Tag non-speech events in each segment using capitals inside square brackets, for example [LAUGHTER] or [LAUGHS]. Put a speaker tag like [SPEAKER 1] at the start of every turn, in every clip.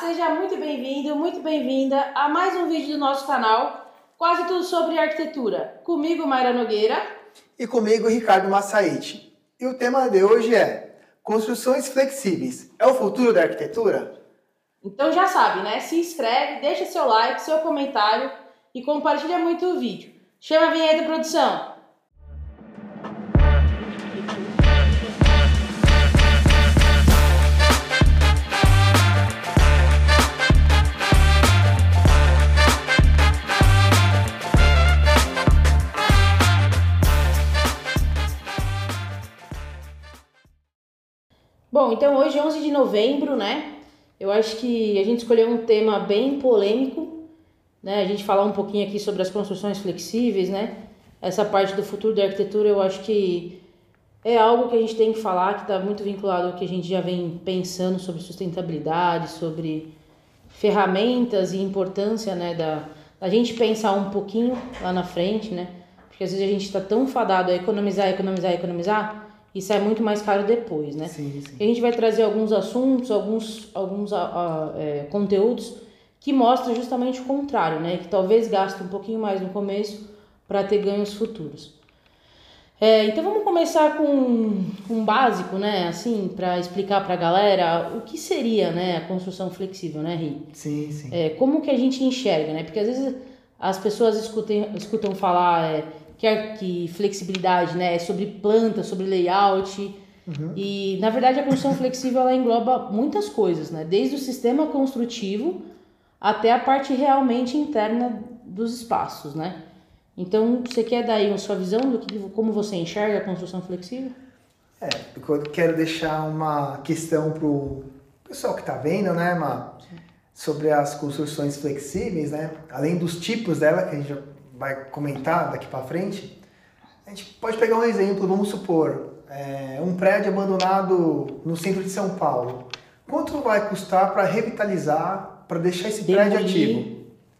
[SPEAKER 1] seja muito bem-vindo, muito bem-vinda a mais um vídeo do nosso canal, quase tudo sobre arquitetura. Comigo, Mayra Nogueira.
[SPEAKER 2] E comigo, Ricardo Massaite. E o tema de hoje é Construções flexíveis. É o futuro da arquitetura?
[SPEAKER 1] Então já sabe, né? Se inscreve, deixa seu like, seu comentário e compartilha muito o vídeo. Chama a vinheta, produção! Bom, então hoje, 11 de novembro, né? Eu acho que a gente escolheu um tema bem polêmico, né? A gente falar um pouquinho aqui sobre as construções flexíveis, né? Essa parte do futuro da arquitetura, eu acho que é algo que a gente tem que falar, que está muito vinculado ao que a gente já vem pensando sobre sustentabilidade, sobre ferramentas e importância, né? Da, da gente pensar um pouquinho lá na frente, né? Porque às vezes a gente está tão fadado a economizar, economizar, economizar e sai muito mais caro depois, né?
[SPEAKER 2] Sim, sim.
[SPEAKER 1] A gente vai trazer alguns assuntos, alguns, alguns é, conteúdos que mostram justamente o contrário, né? Que talvez gaste um pouquinho mais no começo para ter ganhos futuros. É, então vamos começar com um básico, né? Assim, para explicar para a galera o que seria, né, a construção flexível, né, Ri?
[SPEAKER 2] Sim, sim.
[SPEAKER 1] É, como que a gente enxerga, né? Porque às vezes as pessoas escutem, escutam falar é, que, que flexibilidade, né? É sobre planta, sobre layout. Uhum. E, na verdade, a construção [LAUGHS] flexível ela engloba muitas coisas, né? Desde o sistema construtivo até a parte realmente interna dos espaços, né? Então, você quer dar aí uma sua visão do que, como você enxerga a construção flexível?
[SPEAKER 2] É, eu quero deixar uma questão para o pessoal que está vendo, né, Má? Sobre as construções flexíveis, né? Além dos tipos dela, que a gente vai comentar daqui para frente, a gente pode pegar um exemplo, vamos supor, é, um prédio abandonado no centro de São Paulo. Quanto vai custar para revitalizar, para deixar esse
[SPEAKER 1] demolir.
[SPEAKER 2] prédio ativo?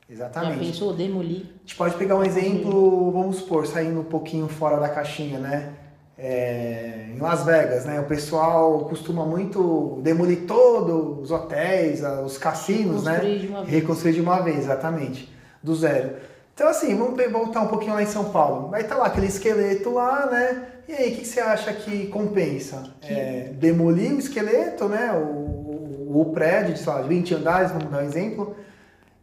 [SPEAKER 2] Exatamente.
[SPEAKER 1] Já pensou demolir?
[SPEAKER 2] A gente pode pegar um exemplo, vamos supor, saindo um pouquinho fora da caixinha, né? É, em Las Vegas, né? O pessoal costuma muito demolir todos os hotéis, os cassinos,
[SPEAKER 1] Reconstruir
[SPEAKER 2] né?
[SPEAKER 1] de uma vez.
[SPEAKER 2] Reconstruir de uma vez, exatamente, do zero. Então, assim, vamos voltar um pouquinho lá em São Paulo. Vai estar lá aquele esqueleto lá, né? E aí, o que você acha que compensa? É, demolir o esqueleto, né? O, o prédio de, sei lá, 20 andares, vamos dar um exemplo,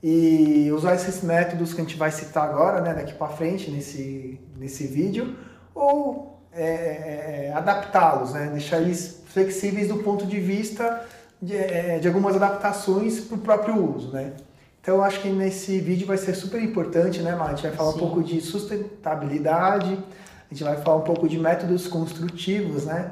[SPEAKER 2] e usar esses métodos que a gente vai citar agora, né? Daqui para frente, nesse, nesse vídeo, ou é, é, adaptá-los, né? Deixar eles flexíveis do ponto de vista de, é, de algumas adaptações para o próprio uso, né? Então, eu acho que nesse vídeo vai ser super importante, né, Mar? A gente vai falar
[SPEAKER 1] Sim.
[SPEAKER 2] um pouco de sustentabilidade, a gente vai falar um pouco de métodos construtivos, né?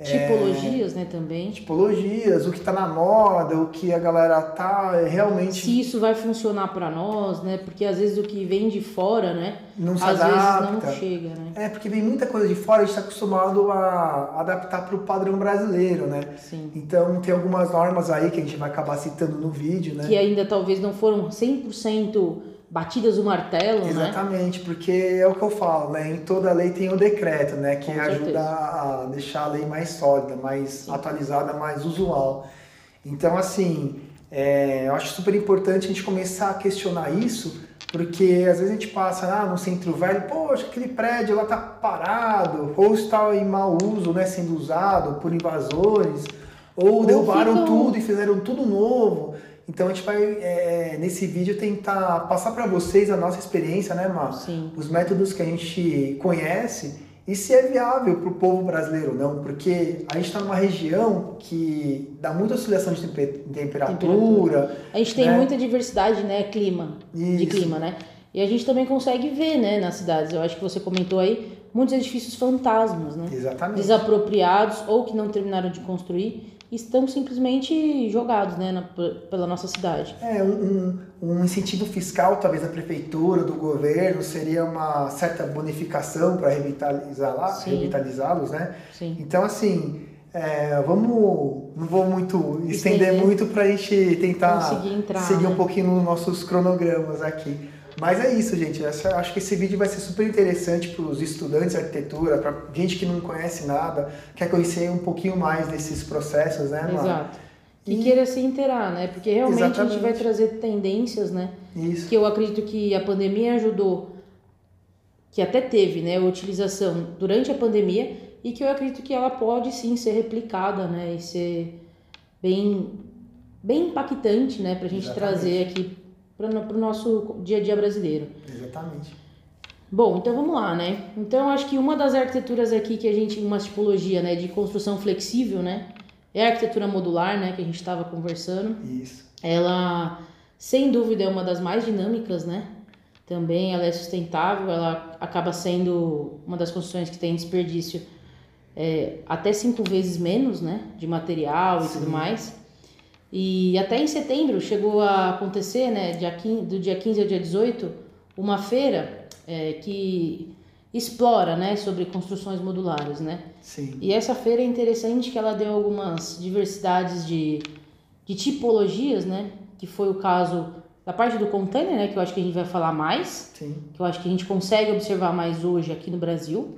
[SPEAKER 2] É,
[SPEAKER 1] Tipologias, né, também.
[SPEAKER 2] tipologias, o que está na moda, o que a galera tá realmente
[SPEAKER 1] Se isso vai funcionar para nós, né? Porque às vezes o que vem de fora, né?
[SPEAKER 2] não se
[SPEAKER 1] às
[SPEAKER 2] adapta.
[SPEAKER 1] vezes não chega, né?
[SPEAKER 2] É, porque vem muita coisa de fora, a gente está acostumado a adaptar para o padrão brasileiro, né?
[SPEAKER 1] Sim.
[SPEAKER 2] Então, tem algumas normas aí que a gente vai acabar citando no vídeo, né?
[SPEAKER 1] Que ainda talvez não foram 100% batidas o martelo, né?
[SPEAKER 2] Exatamente, porque é o que eu falo, né? Em toda lei tem o decreto, né? Que
[SPEAKER 1] Com
[SPEAKER 2] ajuda
[SPEAKER 1] certeza.
[SPEAKER 2] a deixar a lei mais sólida, mais atualizada, mais usual. Então, assim, é, eu acho super importante a gente começar a questionar isso, porque às vezes a gente passa ah, no centro velho, poxa, aquele prédio lá tá parado, ou está em mau uso, né? Sendo usado por invasores, ou, derrubaram
[SPEAKER 1] ficam-
[SPEAKER 2] tudo e fizeram tudo novo. Então a gente vai, é, nesse vídeo, tentar passar para vocês a nossa experiência, né, Mar?
[SPEAKER 1] Sim.
[SPEAKER 2] Os métodos que a gente conhece e se é viável para o povo brasileiro ou não, porque a gente está numa região que dá muita oscilação de tempe- temperatura.
[SPEAKER 1] A gente tem
[SPEAKER 2] né?
[SPEAKER 1] muita diversidade, né? Clima. De
[SPEAKER 2] Isso.
[SPEAKER 1] clima, né? E a gente também consegue ver, né, nas cidades. Eu acho que você comentou aí muitos edifícios fantasmas, né?
[SPEAKER 2] Exatamente.
[SPEAKER 1] Desapropriados ou que não terminaram de construir estão simplesmente jogados, né, na- pela nossa cidade.
[SPEAKER 2] É, um, um, um incentivo fiscal, talvez da prefeitura, do governo, seria uma certa bonificação para revitalizá-los, né?
[SPEAKER 1] Sim.
[SPEAKER 2] Então, assim, é, vamos. Não vou muito estender
[SPEAKER 1] Estender.
[SPEAKER 2] muito para a gente tentar seguir
[SPEAKER 1] né?
[SPEAKER 2] um pouquinho nos nossos cronogramas aqui. Mas é isso, gente. Essa- acho que esse vídeo vai ser super interessante para os estudantes de arquitetura, para gente que não conhece nada, quer conhecer um pouquinho mais desses processos, né, Mara?
[SPEAKER 1] Exato. e, e queira se inteirar, né? Porque realmente Exatamente. a gente vai trazer tendências, né?
[SPEAKER 2] Isso.
[SPEAKER 1] Que eu acredito que a pandemia ajudou, que até teve, né, a utilização durante a pandemia e que eu acredito que ela pode sim ser replicada, né, e ser bem bem impactante, né, pra gente Exatamente. trazer aqui para o nosso dia a dia brasileiro.
[SPEAKER 2] Exatamente.
[SPEAKER 1] Bom, então vamos lá, né? Então acho que uma das arquiteturas aqui que a gente, uma tipologia, né, de construção flexível, né, é a arquitetura modular, né, que a gente estava conversando.
[SPEAKER 2] Isso.
[SPEAKER 1] Ela, sem dúvida, é uma das mais dinâmicas, né? Também ela é sustentável, ela acaba sendo uma das construções que tem desperdício é, até cinco vezes menos, né, de material Sim. e tudo mais. E até em setembro chegou a acontecer, né, dia 15, do dia 15 ao dia 18, uma feira é, que explora, né, sobre construções modulares, né?
[SPEAKER 2] Sim.
[SPEAKER 1] E essa feira é interessante que ela deu algumas diversidades de, de tipologias, né? Que foi o caso da parte do container, né, que eu acho que a gente vai falar mais,
[SPEAKER 2] Sim.
[SPEAKER 1] que eu acho que a gente consegue observar mais hoje aqui no Brasil.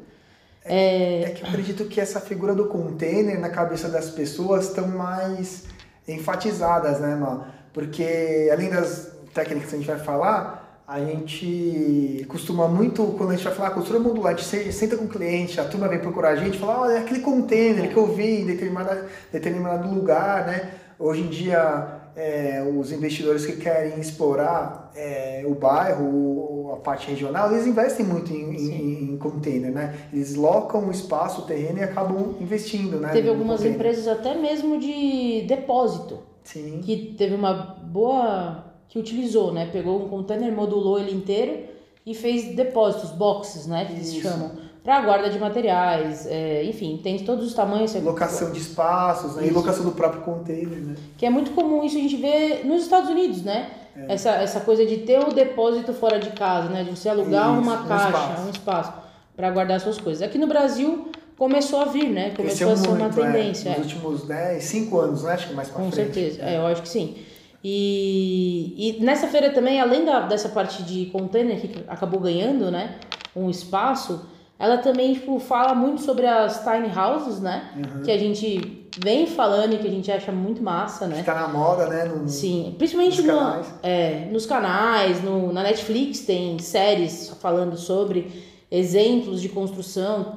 [SPEAKER 2] É, é... é que eu acredito que essa figura do container na cabeça das pessoas estão mais enfatizadas, né, mano? Porque além das técnicas que a gente vai falar, a gente costuma muito, quando a gente vai falar costura modular, a gente senta com o cliente, a turma vem procurar a gente e fala, olha, é aquele container que eu vi em determinado, determinado lugar, né? Hoje em dia, é, os investidores que querem explorar é, o bairro, a parte regional, eles investem muito em, em, em, container, né? Eles locam o espaço, o terreno e acabam investindo, né?
[SPEAKER 1] Teve algumas container. empresas até mesmo de depósito.
[SPEAKER 2] Sim.
[SPEAKER 1] Que teve uma boa que utilizou, né? Pegou um container, modulou ele inteiro e fez depósitos, boxes, né? Que eles chamam. Para guarda de materiais, é, enfim, tem de todos os tamanhos.
[SPEAKER 2] Locação de espaços, né? e locação do próprio container, né?
[SPEAKER 1] Que é muito comum isso a gente vê nos Estados Unidos, né? É. Essa, essa coisa de ter o depósito fora de casa, né? De você alugar isso, uma caixa, um espaço, um espaço para guardar suas coisas. Aqui no Brasil começou a vir, né? Começou a ser uma é, tendência.
[SPEAKER 2] É, nos últimos 10, 5 anos, né? Acho que mais para
[SPEAKER 1] frente.
[SPEAKER 2] Com
[SPEAKER 1] certeza, é, eu acho que sim. E, e nessa feira também, além da, dessa parte de container que acabou ganhando, né, um espaço, ela também tipo, fala muito sobre as tiny houses, né, uhum. que a gente vem falando e que a gente acha muito massa, né.
[SPEAKER 2] Está na moda, né. No,
[SPEAKER 1] Sim, principalmente nos no, canais, é, nos canais no, na Netflix tem séries falando sobre exemplos de construção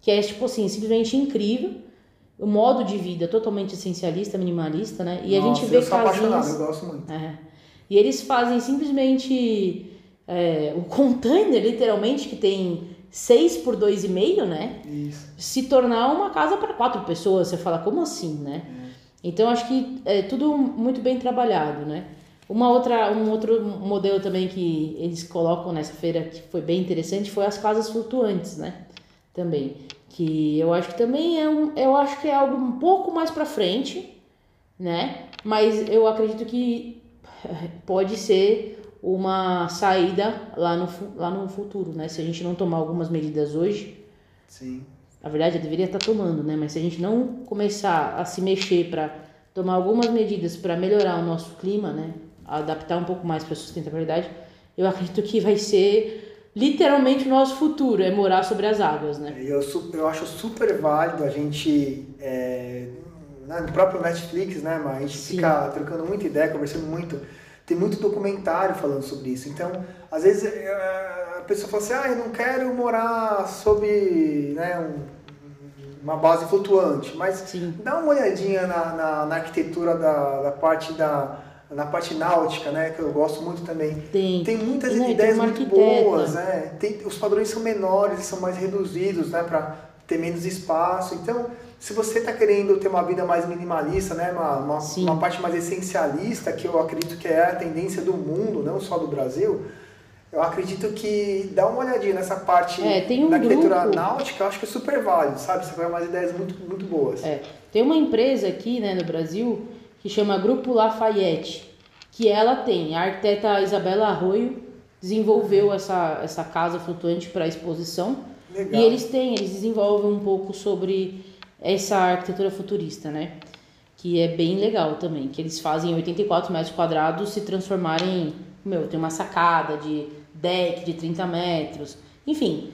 [SPEAKER 1] que é tipo assim simplesmente incrível o modo de vida totalmente essencialista, minimalista, né? E Nossa, a gente vê
[SPEAKER 2] eu sou casinhas. Eu gosto muito.
[SPEAKER 1] É, e eles fazem simplesmente é, o container, literalmente, que tem 6 por 2,5, né?
[SPEAKER 2] Isso.
[SPEAKER 1] Se tornar uma casa para quatro pessoas. Você fala, como assim, né? É. Então acho que é tudo muito bem trabalhado, né? Uma outra, um outro modelo também que eles colocam nessa feira que foi bem interessante foi as casas flutuantes, né? Também que eu acho que também é um, eu acho que é algo um pouco mais para frente, né? Mas eu acredito que [LAUGHS] pode ser uma saída lá no, lá no futuro, né? Se a gente não tomar algumas medidas hoje,
[SPEAKER 2] sim.
[SPEAKER 1] Na verdade, eu deveria estar tomando, né? Mas se a gente não começar a se mexer para tomar algumas medidas para melhorar o nosso clima, né? Adaptar um pouco mais para a sustentabilidade, eu acredito que vai ser literalmente o nosso futuro, é morar sobre as águas, né?
[SPEAKER 2] Eu, eu acho super válido a gente, é, no próprio Netflix, né, mas a gente Sim. fica trocando muita ideia, conversando muito, tem muito documentário falando sobre isso. Então, às vezes é, a pessoa fala assim, ah, eu não quero morar sob né, um, uma base flutuante, mas
[SPEAKER 1] Sim.
[SPEAKER 2] dá uma olhadinha na, na, na arquitetura da, da parte da na parte náutica, né, que eu gosto muito também.
[SPEAKER 1] Tem,
[SPEAKER 2] tem muitas né, ideias tem muito boas, né? Tem, os padrões são menores, são mais reduzidos, né, para ter menos espaço. Então, se você está querendo ter uma vida mais minimalista, né, uma, uma, uma, parte mais essencialista, que eu acredito que é a tendência do mundo, não só do Brasil, eu acredito que dá uma olhadinha nessa parte
[SPEAKER 1] é, um
[SPEAKER 2] da arquitetura
[SPEAKER 1] grupo...
[SPEAKER 2] náutica, eu acho que é super válido, sabe? Você vai umas ideias muito, muito boas.
[SPEAKER 1] É. Tem uma empresa aqui, né, no Brasil, que chama Grupo Lafayette, que ela tem. A arquiteta Isabela Arroio desenvolveu essa, essa casa flutuante para exposição.
[SPEAKER 2] Legal.
[SPEAKER 1] E eles têm, eles desenvolvem um pouco sobre essa arquitetura futurista, né? Que é bem legal também, que eles fazem 84 metros quadrados se transformarem, meu, tem uma sacada de deck de 30 metros, enfim.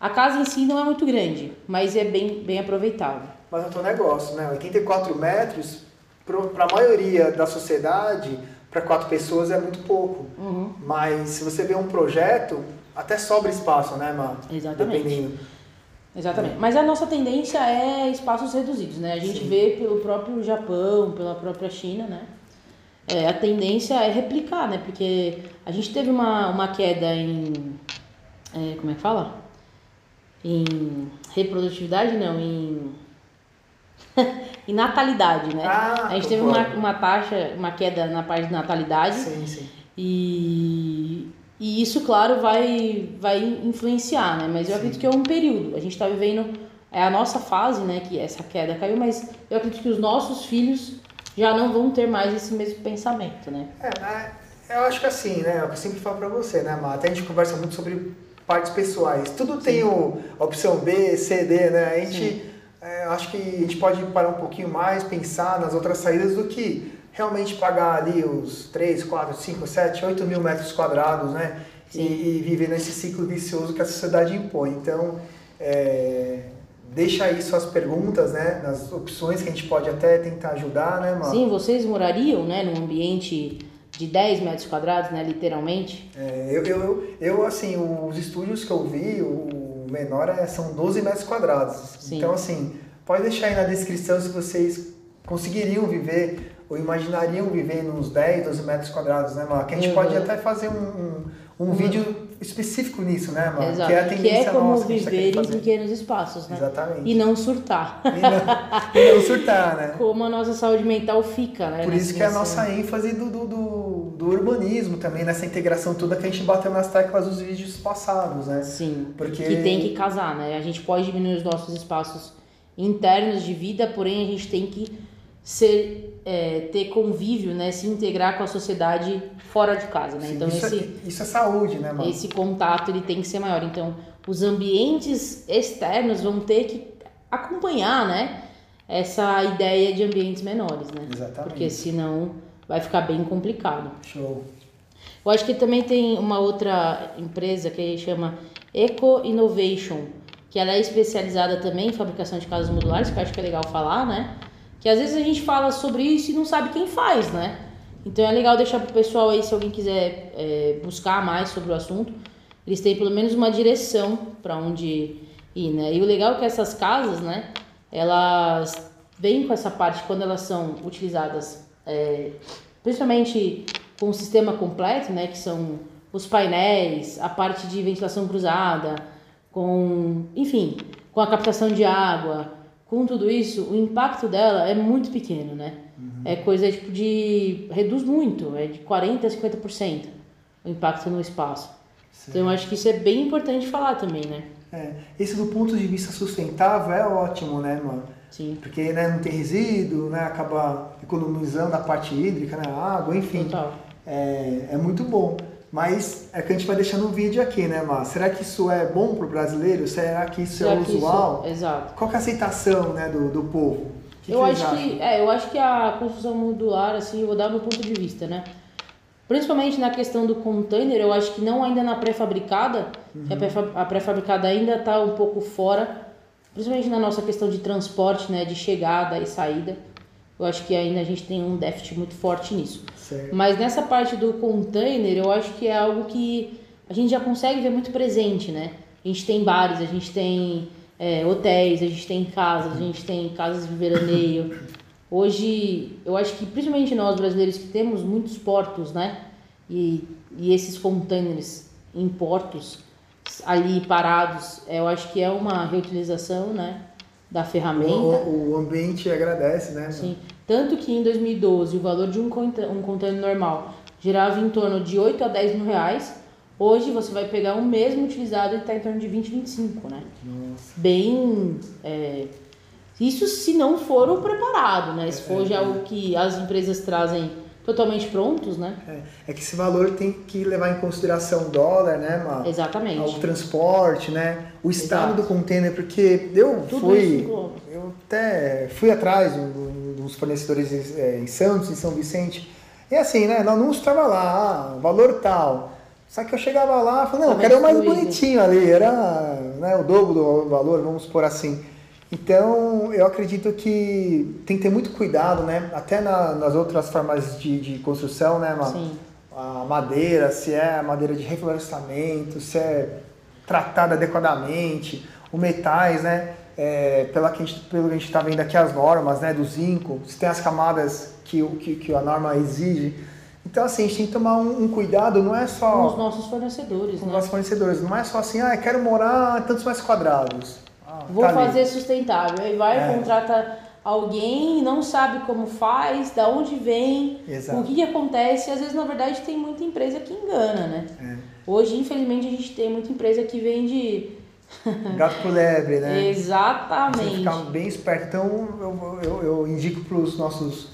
[SPEAKER 1] A casa em si não é muito grande, mas é bem, bem aproveitável.
[SPEAKER 2] Mas é um negócio, né? 84 metros para a maioria da sociedade, para quatro pessoas é muito pouco.
[SPEAKER 1] Uhum.
[SPEAKER 2] Mas se você vê um projeto, até sobra espaço, né, Mar?
[SPEAKER 1] Exatamente.
[SPEAKER 2] Dependendo.
[SPEAKER 1] Exatamente. Mas a nossa tendência é espaços reduzidos, né? A gente
[SPEAKER 2] Sim.
[SPEAKER 1] vê pelo próprio Japão, pela própria China, né? É, a tendência é replicar, né? Porque a gente teve uma, uma queda em. é, como é que fala? Em reprodutividade, não, em. [LAUGHS] em natalidade, né?
[SPEAKER 2] Ah,
[SPEAKER 1] a gente teve uma, uma taxa, uma queda na parte de natalidade.
[SPEAKER 2] Sim, sim.
[SPEAKER 1] E, e isso, claro, vai, vai influenciar, né? Mas eu acredito que é um período. A gente está vivendo, é a nossa fase, né? Que essa queda caiu, mas eu acredito que os nossos filhos já não vão ter mais esse mesmo pensamento, né?
[SPEAKER 2] É, né, eu acho que assim, né? é o que Eu sempre falo pra você, né, Mar? Até a gente conversa muito sobre partes pessoais. Tudo tem o, a opção B, C, D, né? A gente, é, acho que a gente pode parar um pouquinho mais, pensar nas outras saídas do que realmente pagar ali os 3, 4, 5, 7, 8 mil metros quadrados, né? E, e viver nesse ciclo vicioso que a sociedade impõe. Então, é, deixa aí suas perguntas, né? Nas opções que a gente pode até tentar ajudar, né, Mar?
[SPEAKER 1] Sim, vocês morariam, né? Num ambiente de 10 metros quadrados, né? Literalmente.
[SPEAKER 2] É, eu, eu, eu, eu, assim, os estúdios que eu vi, o menor é, são 12 metros quadrados.
[SPEAKER 1] Sim.
[SPEAKER 2] Então, assim, pode deixar aí na descrição se vocês conseguiriam viver ou imaginariam viver nos 10, 12 metros quadrados, né, Mar? Que a gente
[SPEAKER 1] Uhum.
[SPEAKER 2] pode até fazer um, um, um vídeo específico nisso, né, Mar?
[SPEAKER 1] Exato.
[SPEAKER 2] Que é a tendência
[SPEAKER 1] como
[SPEAKER 2] nossa que a gente tá
[SPEAKER 1] viver em pequenos espaços, né?
[SPEAKER 2] Exatamente.
[SPEAKER 1] E não surtar.
[SPEAKER 2] E não, e não surtar, né? [LAUGHS]
[SPEAKER 1] como a nossa saúde mental fica, né?
[SPEAKER 2] Por isso que é a nossa ênfase do, do, do, do urbanismo também, nessa integração toda que a gente bateu nas teclas dos vídeos passados, né?
[SPEAKER 1] Sim,
[SPEAKER 2] Porque-
[SPEAKER 1] que tem que casar, né? A gente pode diminuir os nossos espaços internos de vida, porém a gente tem que ser, é, ter convívio, né? Se integrar com a sociedade fora de casa, né?
[SPEAKER 2] Sim,
[SPEAKER 1] Então
[SPEAKER 2] isso,
[SPEAKER 1] esse,
[SPEAKER 2] é, isso é saúde, né, mano?
[SPEAKER 1] esse contato ele tem que ser maior. Então os ambientes externos vão ter que acompanhar, né? Essa ideia de ambientes menores, né?
[SPEAKER 2] Exatamente.
[SPEAKER 1] Porque senão vai ficar bem complicado.
[SPEAKER 2] Show.
[SPEAKER 1] Eu acho que também tem uma outra empresa que chama Eco Innovation, que ela é especializada também em fabricação de casas modulares, que eu acho que é legal falar, né? Que às vezes a gente fala sobre isso e não sabe quem faz, né? Então é legal deixar pro pessoal aí, se alguém quiser é, buscar mais sobre o assunto, eles têm pelo menos uma direção para onde ir, né? E o legal é que essas casas, né? Elas vêm com essa parte quando elas são utilizadas, é, principalmente com o sistema completo, né? Que são os painéis, a parte de ventilação cruzada, com, enfim, com a captação de água, com tudo isso, o impacto dela é muito pequeno, né? É coisa tipo de reduz muito, é de 40 a 50% o impacto no espaço. Então eu acho que isso é bem importante falar também, né?
[SPEAKER 2] É, esse do ponto de vista sustentável é ótimo, né, mano?
[SPEAKER 1] Sim.
[SPEAKER 2] Porque né, não tem resíduo, né, acaba economizando a parte hídrica, né, a água, enfim.
[SPEAKER 1] Total.
[SPEAKER 2] É, é muito bom. Mas é que a gente vai deixando um vídeo aqui, né, Mar? Será que isso é bom pro brasileiro? Será que isso
[SPEAKER 1] Será
[SPEAKER 2] é
[SPEAKER 1] que
[SPEAKER 2] usual?
[SPEAKER 1] exato.
[SPEAKER 2] Qual é a aceitação né, do, do povo? O que
[SPEAKER 1] eu
[SPEAKER 2] que
[SPEAKER 1] acho que é, eu acho que a construção modular assim, eu vou dar meu ponto de vista, né? Principalmente na questão do container, eu acho que não ainda na pré-fabricada, pré-fa- a pré-fabricada ainda está um pouco fora, principalmente na nossa questão de transporte, né, de chegada e saída. Eu acho que ainda a gente tem um déficit muito forte nisso.
[SPEAKER 2] Certo.
[SPEAKER 1] Mas nessa parte do container, eu acho que é algo que a gente já consegue ver muito presente, né? A gente tem bares, a gente tem é, hotéis, a gente tem casas, a gente tem casas de veraneio. Hoje, eu acho que principalmente nós brasileiros que temos muitos portos, né? E, e esses containers em portos ali parados, eu acho que é uma reutilização, né? Da ferramenta.
[SPEAKER 2] O, o ambiente agradece, né?
[SPEAKER 1] Sim. Tanto que em 2012 o valor de um um container normal girava em torno de 8 a 10 mil reais. Hoje você vai pegar o mesmo utilizado e está em torno de 20, 25, né?
[SPEAKER 2] Nossa.
[SPEAKER 1] Bem. é, isso se não for o preparado, né? Se for já o que as empresas trazem totalmente prontos, né?
[SPEAKER 2] É, é que esse valor tem que levar em consideração o dólar, né, Mar?
[SPEAKER 1] Exatamente.
[SPEAKER 2] O transporte, né? O estado
[SPEAKER 1] Exato.
[SPEAKER 2] do container, porque eu
[SPEAKER 1] Tudo
[SPEAKER 2] fui. Eu até fui atrás dos fornecedores é, em Santos, em São Vicente. E assim, né? No anúncio estava lá, ah, valor tal. Só que eu chegava lá e falei, não, eu quero o mais bonitinho ali. Era né, o dobro do valor, vamos por assim. Então, eu acredito que tem que ter muito cuidado, né? Até na, nas outras formas de, de construção, né?
[SPEAKER 1] Sim.
[SPEAKER 2] A madeira, se é madeira de reflorestamento, se é tratada adequadamente, o metais, né? É, pela que a gente, pelo que a gente está vendo aqui as normas, né? Do zinco, se tem as camadas que, que, que a norma exige. Então, assim, a gente tem que tomar um, um cuidado, não é só...
[SPEAKER 1] Com os nossos fornecedores,
[SPEAKER 2] Com
[SPEAKER 1] né?
[SPEAKER 2] os nossos fornecedores, não é só assim, ah, eu quero morar tantos metros quadrados. Ah,
[SPEAKER 1] Vou
[SPEAKER 2] tá ali.
[SPEAKER 1] fazer sustentável. Aí vai,
[SPEAKER 2] É.
[SPEAKER 1] contrata alguém, não sabe como faz, da onde vem,
[SPEAKER 2] Exato.
[SPEAKER 1] o que, que acontece. Às vezes, na verdade, tem muita empresa que engana, né?
[SPEAKER 2] É.
[SPEAKER 1] Hoje, infelizmente, a gente tem muita empresa que vende. [LAUGHS]
[SPEAKER 2] Gato por lebre, né? Você
[SPEAKER 1] Exatamente.
[SPEAKER 2] ficar bem esperto. Então, eu, eu, eu indico para os nossos.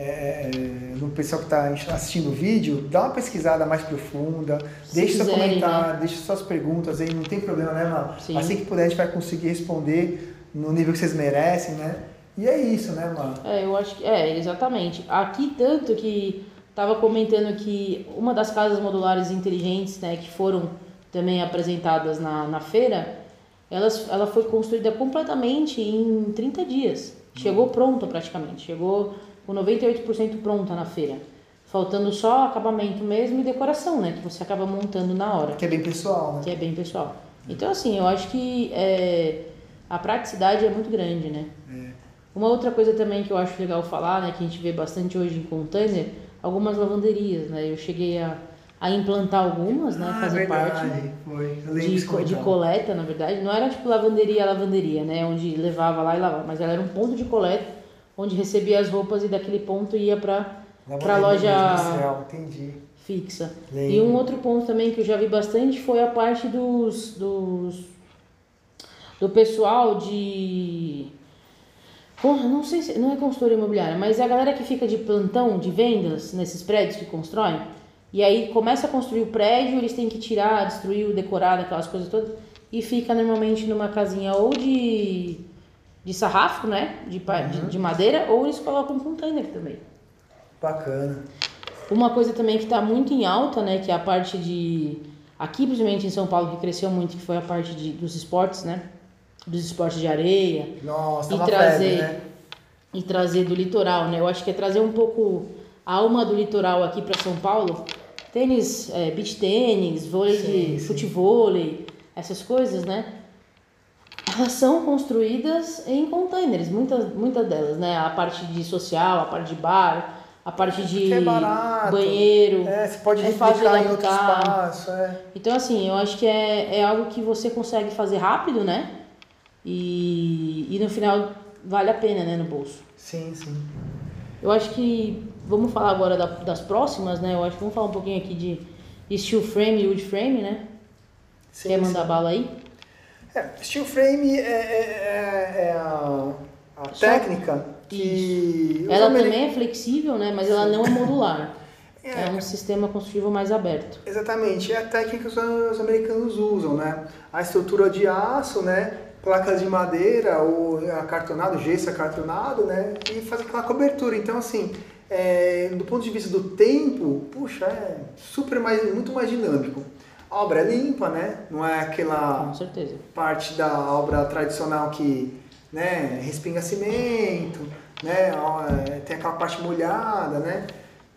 [SPEAKER 2] É, é, no pessoal que está assistindo o vídeo, dá uma pesquisada mais profunda,
[SPEAKER 1] Se
[SPEAKER 2] deixe seu
[SPEAKER 1] quiserem,
[SPEAKER 2] comentário, deixe suas perguntas aí, não tem problema, né, mano?
[SPEAKER 1] Sim.
[SPEAKER 2] Assim que puder, a gente vai conseguir responder no nível que vocês merecem, né? E é isso, né, mano?
[SPEAKER 1] É, eu acho que. É, exatamente. Aqui, tanto que estava comentando que uma das casas modulares inteligentes, né, que foram também apresentadas na, na feira, elas, ela foi construída completamente em 30 dias. Chegou pronta praticamente. Chegou com 98% pronta na feira. Faltando só acabamento mesmo e decoração, né? Que você acaba montando na hora
[SPEAKER 2] Que é bem pessoal, né?
[SPEAKER 1] que é bem pessoal. Então, assim, eu acho que é, a praticidade é muito grande, né?
[SPEAKER 2] É.
[SPEAKER 1] Uma outra coisa também que eu acho legal falar, né, que a gente vê bastante hoje em container, algumas lavanderias, né? Eu cheguei a, a implantar algumas, né?
[SPEAKER 2] Ah,
[SPEAKER 1] fazer
[SPEAKER 2] verdade,
[SPEAKER 1] parte
[SPEAKER 2] Foi. Eu
[SPEAKER 1] de, de coleta, na verdade. Não era tipo lavanderia, lavanderia, né? Onde levava lá e lavava, mas ela era um ponto de coleta, onde recebia as roupas e daquele ponto ia pra, pra
[SPEAKER 2] Lavanderia
[SPEAKER 1] loja fixa.
[SPEAKER 2] Lembro.
[SPEAKER 1] E um outro ponto também que eu já vi bastante foi a parte dos, dos do pessoal de Porra, não sei se não é consultoria imobiliária, mas é a galera que fica de plantão de vendas nesses prédios que constroem. E aí começa a construir o prédio, eles têm que tirar, destruir o decorado, aquelas coisas todas, e fica normalmente numa casinha ou de de sarrafo, né, de, pa- de, de madeira, ou eles colocam um container também.
[SPEAKER 2] Bacana.
[SPEAKER 1] Uma coisa também que está muito em alta, né, que é a parte de aqui principalmente em São Paulo que cresceu muito, que foi a parte de, dos esportes, né, dos esportes de areia
[SPEAKER 2] Nossa,
[SPEAKER 1] e trazer
[SPEAKER 2] febre, né?
[SPEAKER 1] e trazer do litoral, né? Eu acho que é trazer um pouco a alma do litoral aqui para São Paulo. Tênis, é, beach tênis, vôlei
[SPEAKER 2] Sim,
[SPEAKER 1] de
[SPEAKER 2] sim.
[SPEAKER 1] futevôlei, essas coisas, né? Elas são construídas em containers, muitas, muitas delas, né? A parte de social, a parte de bar, a parte de
[SPEAKER 2] é barato.
[SPEAKER 1] banheiro.
[SPEAKER 2] É, você pode
[SPEAKER 1] é
[SPEAKER 2] replicar em outro espaço, é.
[SPEAKER 1] Então, assim, eu acho que é, é algo que você consegue fazer rápido, né? E, e no final vale a pena, né, no bolso.
[SPEAKER 2] Sim, sim.
[SPEAKER 1] Eu acho que vamos falar agora da- das próximas, né? Eu acho que vamos falar um pouquinho aqui de, steel frame e wood frame, né?
[SPEAKER 2] sim
[SPEAKER 1] Quer
[SPEAKER 2] sim.
[SPEAKER 1] mandar bala aí?
[SPEAKER 2] É, steel frame é, é- é- é a, a
[SPEAKER 1] Só-
[SPEAKER 2] técnica que...
[SPEAKER 1] Ela também é flexível, né? Mas ela não é modular.
[SPEAKER 2] É.
[SPEAKER 1] É um sistema construtivo mais aberto.
[SPEAKER 2] Exatamente, é a técnica que os, os americanos usam, né? A estrutura de aço, né? Placas de madeira ou acartonado, gesso acartonado, né? E fazer aquela cobertura. Então, assim, é, do ponto de vista do tempo, puxa, é super mais, muito mais dinâmico. A obra é limpa, né? Não é aquela parte da obra tradicional que né, respinga cimento, né, é, tem aquela parte molhada, né?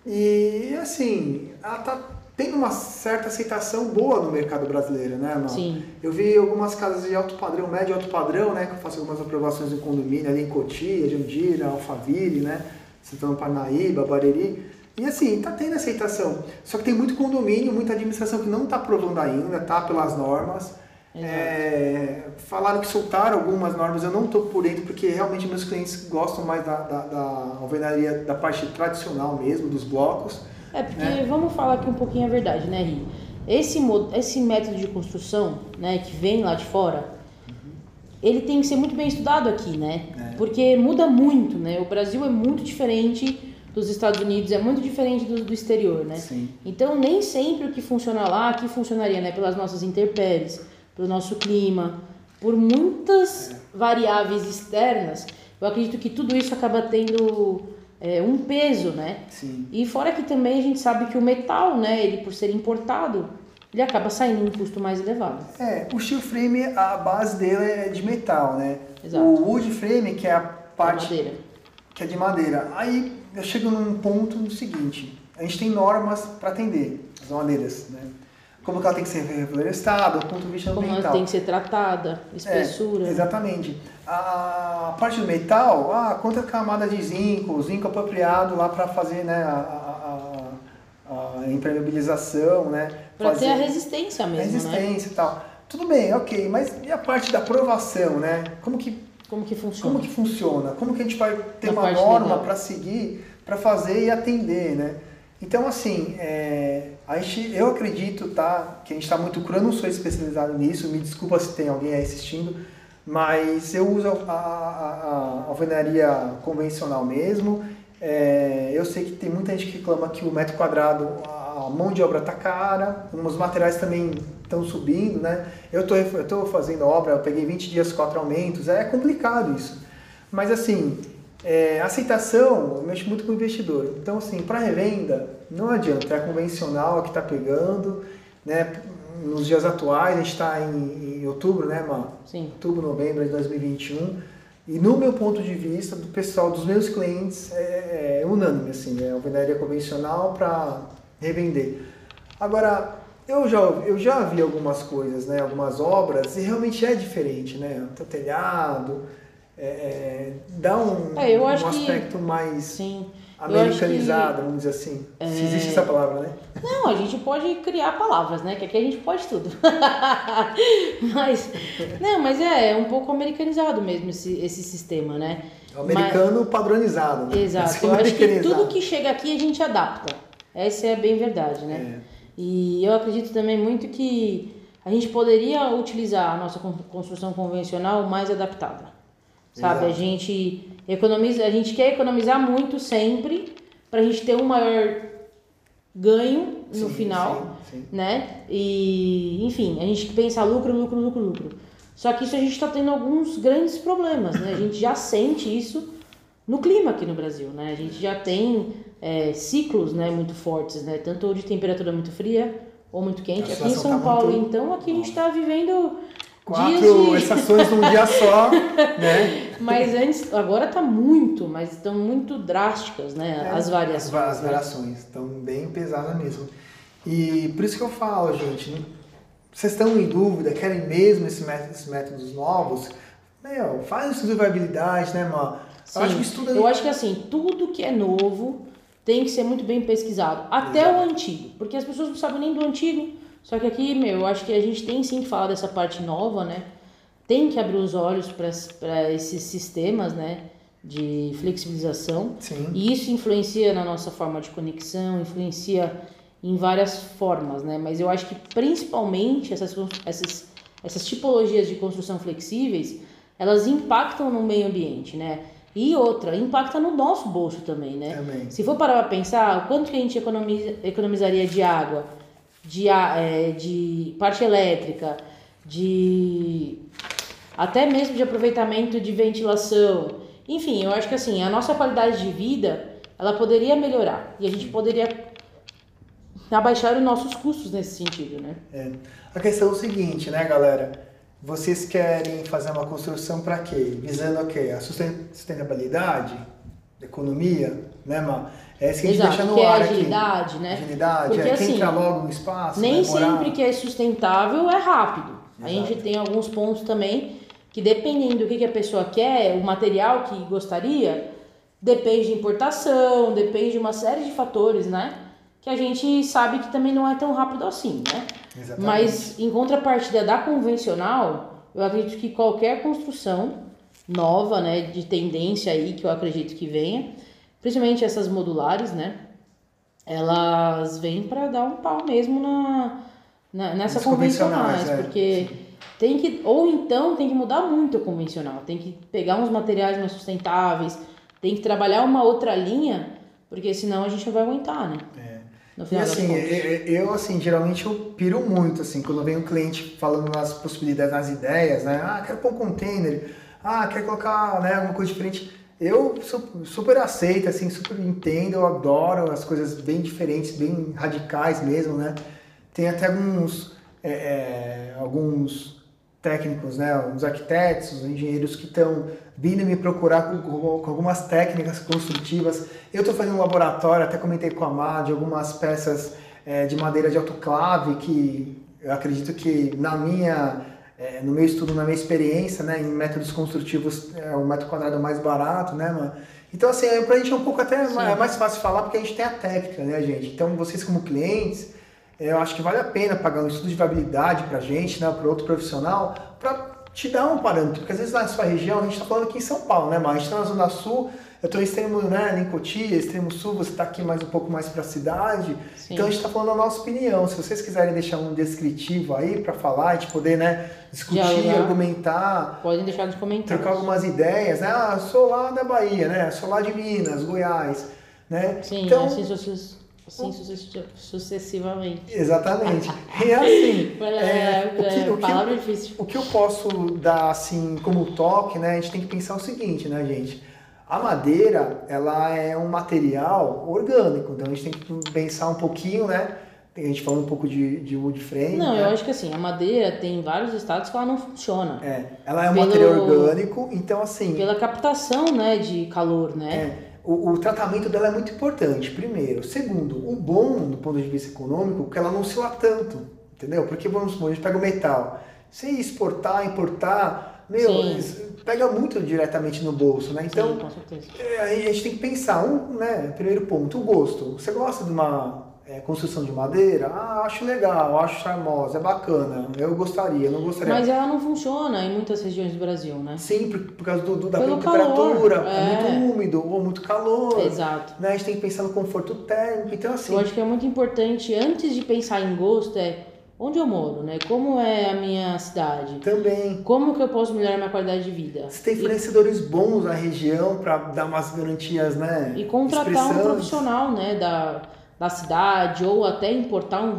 [SPEAKER 2] E assim, ela tá tendo uma certa aceitação boa no mercado brasileiro, né, mano?
[SPEAKER 1] Sim.
[SPEAKER 2] Eu vi algumas casas de alto padrão, médio alto padrão, né, que eu faço algumas aprovações em condomínio ali em Cotia, Jandira, Alphaville, né, Santana Parnaíba, Bareri. E assim, tá tendo aceitação. Só que tem muito condomínio, muita administração que não tá aprovando ainda, tá pelas normas. É, falaram que soltaram algumas normas, eu não estou por dentro, porque realmente meus clientes gostam mais da, da, da alvenaria, da parte tradicional mesmo, dos blocos.
[SPEAKER 1] É porque
[SPEAKER 2] É.
[SPEAKER 1] vamos falar aqui um pouquinho a verdade, né, Ri? Esse, esse método de construção, né, que vem lá de fora, ele tem que ser muito bem estudado aqui, né?
[SPEAKER 2] É.
[SPEAKER 1] Porque muda muito, né? O Brasil é muito diferente dos Estados Unidos, é muito diferente do, do exterior, né?
[SPEAKER 2] Sim.
[SPEAKER 1] Então nem sempre o que funciona lá aqui funcionaria, né? Pelas nossas intempéries, pelo nosso clima, por muitas variáveis externas. Eu acredito que tudo isso acaba tendo é, um peso, né?
[SPEAKER 2] Sim.
[SPEAKER 1] E fora que também a gente sabe que o metal, né, ele por ser importado, ele acaba saindo um custo mais elevado.
[SPEAKER 2] É, o steel frame, a base dele é de metal, né?
[SPEAKER 1] Exato.
[SPEAKER 2] O wood frame, que é a parte
[SPEAKER 1] madeira.
[SPEAKER 2] que é de madeira. Aí eu chego num ponto no seguinte, a gente tem normas para atender as madeiras, né? Como que ela tem que ser reflorestada, do ponto de vista
[SPEAKER 1] Como ela
[SPEAKER 2] ambiental.
[SPEAKER 1] tem que ser tratada, espessura.
[SPEAKER 2] É, exatamente. A parte do metal, ah, quanta camada de zinco, zinco apropriado lá para fazer né, a, a, a- a impermeabilização, né? Fazer
[SPEAKER 1] ter a resistência
[SPEAKER 2] a
[SPEAKER 1] mesmo, né?
[SPEAKER 2] resistência e tal. Tudo bem, ok, mas e a parte da aprovação, né? Como que,
[SPEAKER 1] Como que funciona?
[SPEAKER 2] como que funciona? Como que a gente vai ter
[SPEAKER 1] Na
[SPEAKER 2] uma norma para seguir, para fazer e atender, né? Então, assim, é, a gente, eu acredito, tá, que a gente está muito cru, eu não sou especializado nisso, me desculpa se tem alguém aí assistindo, mas eu uso a, a, a alvenaria convencional mesmo. É, eu sei que tem muita gente que reclama que o metro quadrado, a mão de obra está cara, os materiais também estão subindo, né? Eu tô, eu tô fazendo obra, eu peguei 20 dias, quatro aumentos, é complicado isso. Mas assim, é, aceitação, eu mexo muito com o investidor. Então, assim, para revenda, não adianta, é a convencional que está pegando, né? Nos dias atuais, a gente está em, em outubro, né, Má?
[SPEAKER 1] Sim.
[SPEAKER 2] Outubro, novembro de 2021. E no meu ponto de vista, do pessoal, dos meus clientes, é, é unânime, assim, né? Alvenaria convencional para revender. Agora, eu já, eu já vi algumas coisas, né? Algumas obras, e realmente é diferente, né? O telhado, é, é, dá um,
[SPEAKER 1] É,
[SPEAKER 2] um
[SPEAKER 1] acho que-
[SPEAKER 2] aspecto mais
[SPEAKER 1] Sim.
[SPEAKER 2] americanizado, vamos dizer assim. Se existe essa palavra, né?
[SPEAKER 1] Não, a gente pode criar palavras, né? Que aqui a gente pode tudo. [LAUGHS] mas, não, mas é, é um pouco americanizado mesmo esse, esse sistema, né?
[SPEAKER 2] O americano padronizado. Né?
[SPEAKER 1] Exato.
[SPEAKER 2] É
[SPEAKER 1] Eu acho que tudo que chega aqui a gente adapta. Essa é bem verdade, né?
[SPEAKER 2] É.
[SPEAKER 1] E eu acredito também muito que a gente poderia utilizar a nossa con- construção convencional mais adaptada. Sabe? A
[SPEAKER 2] Exato.
[SPEAKER 1] gente economiza, a gente quer economizar muito sempre para a gente ter um maior ganho no
[SPEAKER 2] Sim,
[SPEAKER 1] final,
[SPEAKER 2] sim, sim.
[SPEAKER 1] né? E, enfim, a gente pensa lucro, lucro, lucro, lucro. Só que isso a gente está tendo alguns grandes problemas, né? A gente já sente isso no clima aqui no Brasil, né? A gente já tem é, ciclos, né, muito fortes, né? Tanto de temperatura muito fria ou muito quente. Aqui em São
[SPEAKER 2] tá
[SPEAKER 1] Paulo,
[SPEAKER 2] muito-
[SPEAKER 1] então, aqui a gente está vivendo
[SPEAKER 2] Quatro
[SPEAKER 1] dias de... [LAUGHS]
[SPEAKER 2] estações num dia só, né?
[SPEAKER 1] Mas antes, agora tá muito, mas estão muito drásticas, né? As variações.
[SPEAKER 2] As, as
[SPEAKER 1] né?
[SPEAKER 2] variações estão bem pesadas mesmo. E por isso que eu falo, gente, não- vocês estão em dúvida, querem mesmo esse método- esses métodos novos? Meu, faz um estudo de viabilidade, né, mano? Eu acho que estuda.
[SPEAKER 1] Eu acho que assim, tudo que é novo tem que ser muito bem pesquisado. Até
[SPEAKER 2] Exato.
[SPEAKER 1] o antigo. Porque as pessoas não sabem nem do antigo. Só que aqui, meu, eu acho que a gente tem sim que falar dessa parte nova, né? Tem que abrir os olhos para esses sistemas, né? De flexibilização.
[SPEAKER 2] Sim.
[SPEAKER 1] E isso influencia na nossa forma de conexão, influencia em várias formas, né? Mas eu acho que principalmente essas, essas, essas tipologias de construção flexíveis, elas impactam no meio ambiente, né? E outra, impacta no nosso bolso também, né?
[SPEAKER 2] Também.
[SPEAKER 1] Se for parar para pensar, o quanto que a gente economiza, economizaria de água, de, é, de parte elétrica, de até mesmo de aproveitamento de ventilação. Enfim, eu acho que assim, a nossa qualidade de vida, ela poderia melhorar e a gente poderia abaixar os nossos custos nesse sentido, né?
[SPEAKER 2] É. A questão é o seguinte, né, galera? Vocês querem fazer uma construção para quê? Visando o quê? A susten- sustentabilidade, economia, né, Má? É isso que a gente
[SPEAKER 1] Exato,
[SPEAKER 2] deixa no
[SPEAKER 1] que é
[SPEAKER 2] ar
[SPEAKER 1] agilidade,
[SPEAKER 2] aqui.
[SPEAKER 1] né?
[SPEAKER 2] Agilidade,
[SPEAKER 1] Porque,
[SPEAKER 2] é quem
[SPEAKER 1] assim,
[SPEAKER 2] entra logo no espaço,
[SPEAKER 1] Nem
[SPEAKER 2] morar.
[SPEAKER 1] sempre que é sustentável é rápido. A
[SPEAKER 2] Exato.
[SPEAKER 1] gente tem alguns pontos também que dependendo do que, que a pessoa quer, o material que gostaria, depende de importação, depende de uma série de fatores, né? Que a gente sabe que também não é tão rápido assim, né?
[SPEAKER 2] Exatamente.
[SPEAKER 1] Mas em contrapartida da convencional, eu acredito que qualquer construção nova, né, de tendência aí que eu acredito que venha, principalmente essas modulares, né, elas vêm para dar um pau mesmo na, na nessa convencionais,
[SPEAKER 2] convencionais, é,
[SPEAKER 1] porque tem que ou então tem que mudar muito a convencional, tem que pegar uns materiais mais sustentáveis, tem que trabalhar uma outra linha, porque senão a gente não vai aguentar, né?
[SPEAKER 2] É. E assim, eu, assim, geralmente eu piro muito, assim, quando vem um cliente falando nas possibilidades, nas ideias, né? Ah, quero pôr um container, ah, quero colocar, né, alguma coisa diferente. Eu su- super aceito, assim, super entendo, eu adoro as coisas bem diferentes, bem radicais mesmo, né? Tem até alguns, é, é, alguns técnicos, né, os arquitetos, os engenheiros que estão vindo me procurar com, com, algumas técnicas construtivas. Eu estou fazendo um laboratório, até comentei com a Má, de algumas peças é, de madeira de autoclave que eu acredito que na minha é, no meu estudo, na minha experiência, né, em métodos construtivos, é o metro quadrado mais barato, né, mano? Então, assim, é, pra gente é um pouco até Sim. é mais fácil falar porque a gente tem a técnica, né, gente? Então, vocês como clientes, eu acho que vale a pena pagar um estudo de viabilidade pra gente, né, para outro profissional, para te dar um parâmetro, porque às vezes na sua região, a gente está falando aqui em São Paulo, né, mas a gente está na Zona Sul, eu estou em extremo, né, em Cotia, extremo sul, você está aqui mais um pouco mais para a cidade. Sim. Então a gente está falando a nossa opinião. Se vocês quiserem deixar um descritivo aí para falar, a gente poder, né, discutir, Dialogar. argumentar.
[SPEAKER 1] Podem deixar nos comentários.
[SPEAKER 2] Trocar algumas ideias, né? Ah, sou lá da Bahia, né? Sou lá de Minas, Goiás, né?
[SPEAKER 1] Sim, então, assim, assim sucessivamente.
[SPEAKER 2] Exatamente. E [LAUGHS] assim,
[SPEAKER 1] é, é, o, que, o, que difícil.
[SPEAKER 2] o que eu posso dar assim como toque, né? A gente tem que pensar o seguinte, né, gente? A madeira, ela é um material orgânico, então a gente tem que pensar um pouquinho, né? A gente falou um pouco de, de wood frame.
[SPEAKER 1] Não,
[SPEAKER 2] né?
[SPEAKER 1] eu acho que assim, a madeira tem vários estados que ela não funciona.
[SPEAKER 2] É, ela é um Pelo, material orgânico, então assim...
[SPEAKER 1] Pela captação, né, de calor, né?
[SPEAKER 2] É, o, o, tratamento dela é muito importante, primeiro. Segundo, o bom, do ponto de vista econômico, é que ela não oscila tanto, entendeu? Porque, vamos supor, a gente pega o metal. Se exportar, importar, meu, pega muito diretamente no bolso, né? Então, Sim, é, a gente tem que pensar, um, né? Primeiro ponto, o gosto. Você gosta de uma é, construção de madeira? Ah, acho legal, acho charmosa, é bacana. Eu gostaria, não gostaria.
[SPEAKER 1] Mas ela não funciona em muitas regiões do Brasil, né?
[SPEAKER 2] Sim, por, por causa do, do da temperatura, calor, é. é. muito úmido ou muito calor.
[SPEAKER 1] Exato.
[SPEAKER 2] Né? A gente tem que pensar no conforto térmico, então assim...
[SPEAKER 1] Eu acho que é muito importante, antes de pensar em gosto, é onde eu moro, né? Como é a minha cidade?
[SPEAKER 2] Também.
[SPEAKER 1] Como que eu posso melhorar minha qualidade de vida?
[SPEAKER 2] Você tem fornecedores e... bons na região para dar umas garantias, né?
[SPEAKER 1] E contratar um profissional, né, da, da cidade ou até importar um,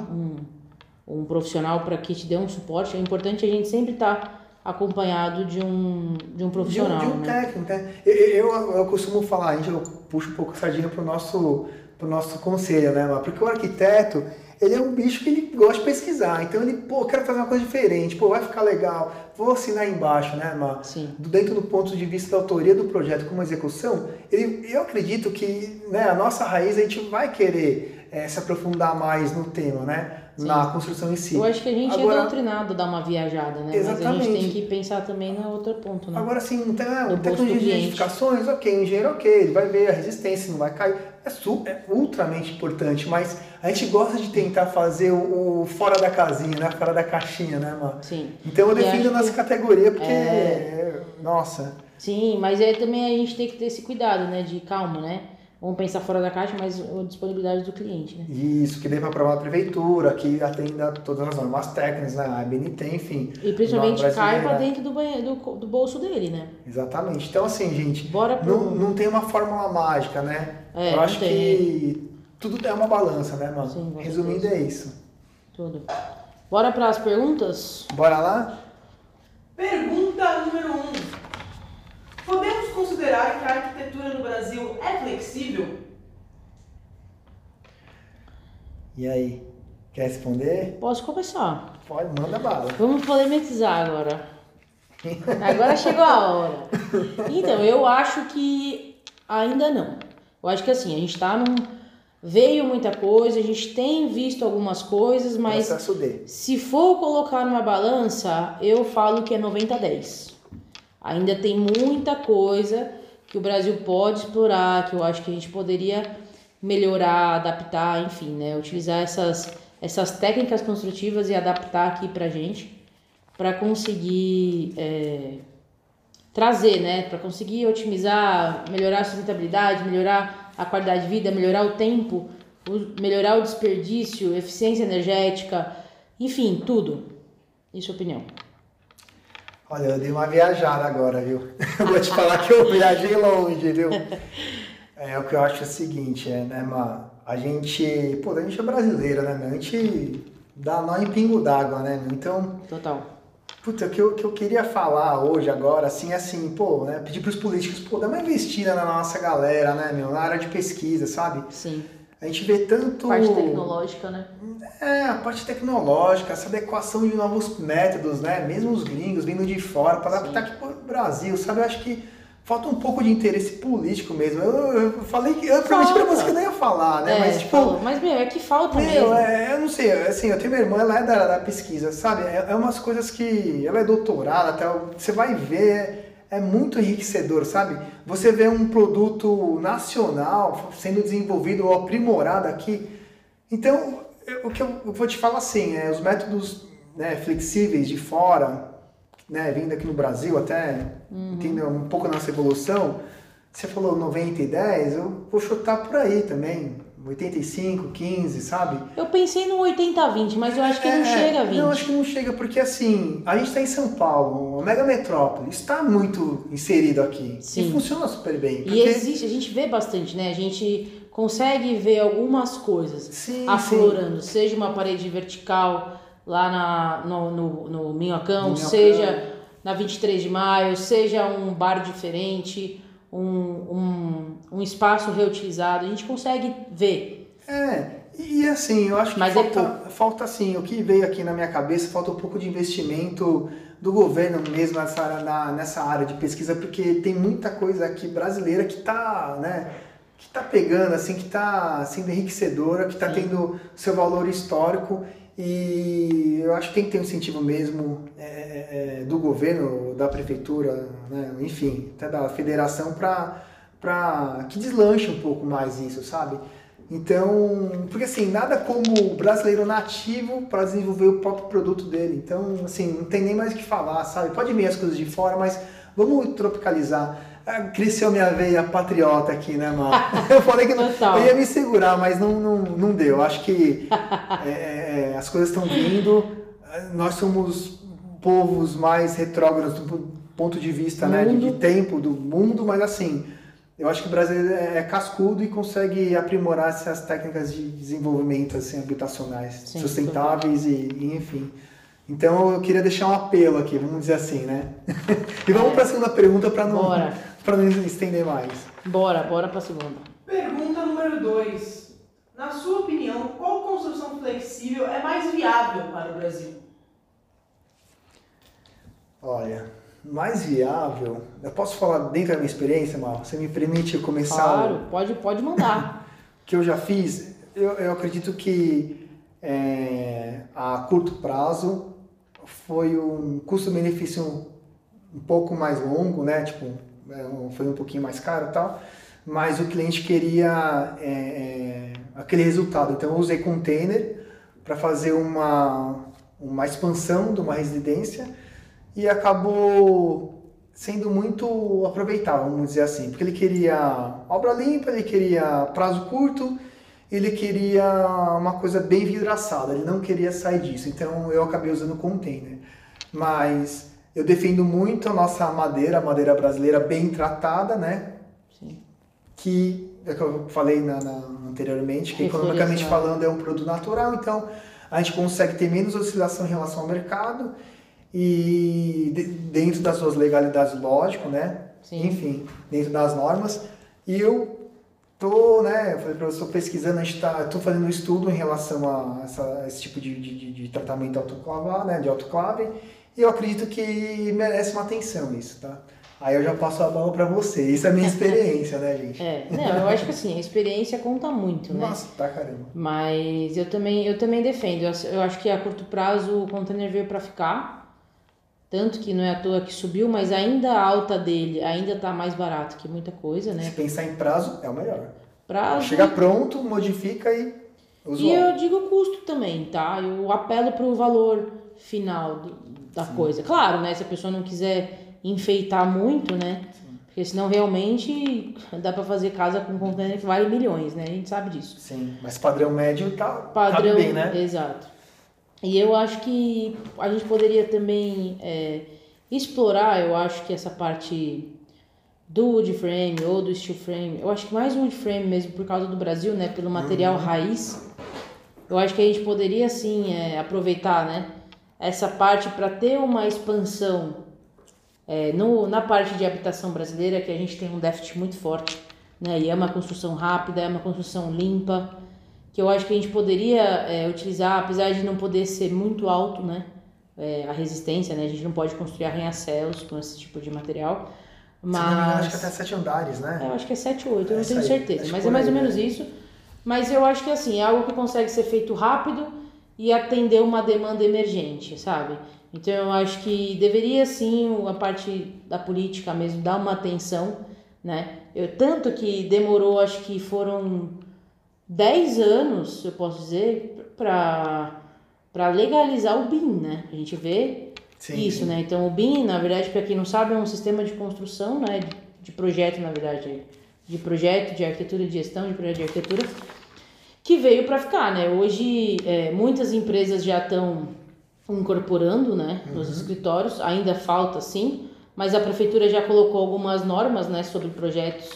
[SPEAKER 1] um, um profissional para que te dê um suporte. É importante a gente sempre estar tá acompanhado de um, de um profissional.
[SPEAKER 2] De um, de um
[SPEAKER 1] né?
[SPEAKER 2] técnico, né? Eu, eu, eu, costumo falar, a gente eu puxo um pouco a sardinha para o nosso, pro nosso conselho, né? Porque o arquiteto ele é um bicho que ele gosta de pesquisar. Então ele, pô, quero fazer uma coisa diferente, pô, vai ficar legal, vou assinar embaixo, né, Mar?
[SPEAKER 1] Sim.
[SPEAKER 2] Dentro do ponto de vista da autoria do projeto como execução, ele, eu acredito que né, a nossa raiz a gente vai querer é, se aprofundar mais no tema, né? Sim. Na construção em si.
[SPEAKER 1] Eu acho que a gente é Agora, é doutrinado a dar uma viajada, né? Exatamente. Mas a gente tem que pensar também no outro ponto, né?
[SPEAKER 2] Agora sim, tem ah, tecnologia de edificações, ok, engenheiro ok, ele vai ver a resistência, não vai cair. É, super, é ultramente importante, mas a gente gosta de tentar fazer o, o, fora da casinha, né? Fora da caixinha, né, mano?
[SPEAKER 1] Sim.
[SPEAKER 2] Então eu defendo a nossa que... categoria porque, é... nossa.
[SPEAKER 1] Sim, mas aí também a gente tem que ter esse cuidado, né? De calma, né? Vamos pensar fora da caixa, mas a disponibilidade do cliente, né?
[SPEAKER 2] Isso, que dê para aprovar a prefeitura, que atenda todas as normas técnicas, né? A BNT, enfim.
[SPEAKER 1] E principalmente cai para dentro do, banheiro, do, do, bolso dele, né?
[SPEAKER 2] Exatamente. Então, assim, gente,
[SPEAKER 1] Bora pro...
[SPEAKER 2] não, não tem uma fórmula mágica, né?
[SPEAKER 1] É,
[SPEAKER 2] Eu acho tem. que tudo é uma balança, né, mano? Sim, Resumindo, é isso.
[SPEAKER 1] Tudo. Bora para as perguntas?
[SPEAKER 2] Bora lá?
[SPEAKER 3] Pergunta número 1. Um. Podemos considerar que a arquitetura no Brasil é flexível?
[SPEAKER 2] E aí? Quer responder?
[SPEAKER 1] Posso começar.
[SPEAKER 2] Pode, manda bala.
[SPEAKER 1] Vamos polemizar agora. Agora chegou a hora. Então, eu acho que ainda não. Eu acho que assim, a gente tá num. Veio muita coisa, a gente tem visto algumas coisas, mas se for colocar numa balança, eu falo que é 90-10. Ainda tem muita coisa que o Brasil pode explorar, que eu acho que a gente poderia melhorar, adaptar, enfim, né? Utilizar essas, essas técnicas construtivas e adaptar aqui pra gente, para conseguir é, trazer, né? Para conseguir otimizar, melhorar a sustentabilidade, melhorar a qualidade de vida, melhorar o tempo, melhorar o desperdício, eficiência energética, enfim, tudo. Isso é opinião.
[SPEAKER 2] Olha, eu dei uma viajada agora, viu? [LAUGHS] Eu vou te falar que eu viajei longe, viu? [LAUGHS] É, o que eu acho é o seguinte, é, né, Ma? A gente, pô, a gente é brasileira, né, meu? A gente dá nó em pingo d'água, né, meu? Então...
[SPEAKER 1] Total.
[SPEAKER 2] Puta, o que eu, que eu queria falar hoje, agora, assim, é assim, pô, né, pedir pros políticos, pô, dá uma investida na nossa galera, né, meu? Na área de pesquisa, sabe?
[SPEAKER 1] Sim.
[SPEAKER 2] A gente vê tanto.
[SPEAKER 1] Parte tecnológica, né?
[SPEAKER 2] É, a parte tecnológica, essa adequação de novos métodos, né? Mesmo os gringos vindo de fora para adaptar aqui para o Brasil, sabe? Eu acho que falta um pouco de interesse político mesmo. Eu, eu falei que. Eu prometi pra você que eu não ia falar, né?
[SPEAKER 1] É,
[SPEAKER 2] mas, tipo.
[SPEAKER 1] falou. Mas, meu, é que falta
[SPEAKER 2] Meu,
[SPEAKER 1] mesmo.
[SPEAKER 2] é, eu não sei, assim, eu tenho minha irmã, ela é da, da pesquisa, sabe? É, é umas coisas que. Ela é doutorada, até, você vai ver, é muito enriquecedor, sabe? Você vê um produto nacional sendo desenvolvido ou aprimorado aqui. Então, eu- o que eu vou te falar assim, é, os métodos né, flexíveis de fora, né, vindo aqui no Brasil até, entendeu? Um pouco nossa evolução. Você falou 90 e 10, eu vou chutar por aí também. 85, 15, sabe?
[SPEAKER 1] Eu pensei no 80-20, mas eu acho que não
[SPEAKER 2] É,
[SPEAKER 1] chega a 20.
[SPEAKER 2] Não, acho que não chega, porque assim, a gente está em São Paulo, uma mega metrópole, está muito inserido aqui.
[SPEAKER 1] Sim.
[SPEAKER 2] E funciona super bem.
[SPEAKER 1] E
[SPEAKER 2] Porque...
[SPEAKER 1] existe, a gente vê bastante, né? A gente consegue ver algumas coisas
[SPEAKER 2] Sim,
[SPEAKER 1] aflorando, seja uma parede vertical lá na, no, no, no Minhocão,
[SPEAKER 2] Minhocão.
[SPEAKER 1] seja na 23 de maio, seja um bar diferente, um, um, um espaço reutilizado, a gente consegue ver.
[SPEAKER 2] É, e assim, eu acho que
[SPEAKER 1] Mas é
[SPEAKER 2] falta, falta assim, o que veio aqui na minha cabeça, falta um pouco de investimento do governo mesmo nessa área, na- nessa área de pesquisa, porque tem muita coisa aqui brasileira que está, né, que tá pegando, assim, que está sendo enriquecedora, que está tendo seu valor histórico e eu acho que tem que ter um incentivo mesmo é, é, do governo, da prefeitura, né, enfim, até da federação para que deslanche um pouco mais isso, sabe? Então, porque assim, nada como o brasileiro nativo para desenvolver o próprio produto dele. Então, assim, não tem nem mais o que falar, sabe? Pode vir as coisas de fora, mas vamos tropicalizar. Ah, Cresceu minha veia patriota aqui, né, mano? Eu falei que não, eu ia me segurar, mas não, não, não deu. Acho que [LAUGHS] é, é, as coisas estão vindo. Nós somos povos mais retrógrados do ponto de vista né, de, de tempo do mundo, mas assim, eu acho que o brasileiro é é cascudo e consegue aprimorar essas técnicas de desenvolvimento assim, habitacionais,
[SPEAKER 1] Sim,
[SPEAKER 2] sustentáveis e, e enfim. Então eu queria deixar um apelo aqui, vamos dizer assim, né? [LAUGHS] e vamos
[SPEAKER 1] É.
[SPEAKER 2] para a segunda pergunta para não,
[SPEAKER 1] Bora.
[SPEAKER 2] Pra não estender mais.
[SPEAKER 1] Bora, bora pra segunda.
[SPEAKER 3] Pergunta número 2. Na sua opinião, qual construção flexível é mais viável para o Brasil?
[SPEAKER 2] Olha, mais viável, eu posso falar dentro da minha experiência, Mal? Você me permite começar?
[SPEAKER 1] Claro, pode, pode mandar. [LAUGHS]
[SPEAKER 2] que eu já fiz, eu, eu acredito que é, a curto prazo foi um custo-benefício um, um pouco mais longo, né? Tipo, foi um pouquinho mais caro e tal, mas o cliente queria é, é, aquele resultado. Então eu usei container para fazer uma, uma expansão de uma residência e acabou sendo muito aproveitável, vamos dizer assim, porque ele queria obra limpa, ele queria prazo curto, ele queria uma coisa bem vidraçada, ele não queria sair disso, então eu acabei usando container. Mas eu defendo muito a nossa madeira, a madeira brasileira bem tratada, né?
[SPEAKER 1] Sim.
[SPEAKER 2] que é que eu falei na, na- anteriormente, que economicamente falando é um produto natural, então a gente consegue ter menos oscilação em relação ao mercado e de- dentro das suas legalidades, lógico, né?
[SPEAKER 1] Sim.
[SPEAKER 2] Enfim, dentro das normas. E eu tô, né, eu falei para você, pesquisando, a gente tá, tô fazendo um estudo em relação a, essa- a esse tipo de, de, de- de tratamento autoclavar, né, de autoclave, e eu acredito que merece uma atenção isso, tá? Aí eu já passo a bola para você. Isso é a minha [LAUGHS] experiência, né, gente?
[SPEAKER 1] É, não, eu acho que assim, a experiência conta muito, né?
[SPEAKER 2] Nossa, tá caramba.
[SPEAKER 1] Mas eu também, eu também defendo. Eu, acho que a curto prazo o container veio para ficar. Tanto que não é à toa que subiu, mas ainda a alta dele ainda tá mais barato que muita coisa,
[SPEAKER 2] Se
[SPEAKER 1] né?
[SPEAKER 2] pensar em prazo, é o melhor.
[SPEAKER 1] Prazo.
[SPEAKER 2] Chega pronto, modifica e usa
[SPEAKER 1] E
[SPEAKER 2] o
[SPEAKER 1] eu digo custo também, tá? Eu apelo pro valor final do- da coisa. Claro, né? Se a pessoa não quiser enfeitar muito, né? Porque senão realmente dá para fazer casa com container que vale milhões, né? A gente sabe disso.
[SPEAKER 2] Sim, mas padrão médio tá,
[SPEAKER 1] padrão,
[SPEAKER 2] tá bem, né?
[SPEAKER 1] exato. E eu acho que a gente poderia também é, explorar, eu acho que essa parte do wood frame ou do steel frame, eu acho que mais wood frame mesmo por causa do Brasil, né, pelo material raiz. Eu acho que a gente poderia sim é, aproveitar, né, essa parte para ter uma expansão é, no, na parte de habitação brasileira, que a gente tem um déficit muito forte, né, e é uma construção rápida, é uma construção limpa, que eu acho que a gente poderia é, utilizar, apesar de não poder ser muito alto, né? É, a resistência, né? A gente não pode construir arranha-céus com esse tipo de material. Mas... Engano,
[SPEAKER 2] acho que até sete andares, né?
[SPEAKER 1] É, eu acho que é sete ou oito, eu não tenho certeza. Mas é mais ou menos né? isso. Mas eu acho que assim, é algo que consegue ser feito rápido e atender uma demanda emergente, sabe? Então eu acho que deveria sim a parte da política mesmo dar uma atenção, né? Eu, tanto que demorou, acho que foram 10 anos, eu posso dizer, para para legalizar o BIM, né? A gente vê sim, isso, sim. né? Então o BIM, na verdade, para quem não sabe, é um sistema de construção, né? De, de projeto, na verdade, de projeto, de arquitetura, de gestão de projeto de arquitetura, que veio para ficar, né? Hoje é, muitas empresas já estão incorporando, né, nos uhum. escritórios. Ainda falta, sim, mas a prefeitura já colocou algumas normas, né, sobre projetos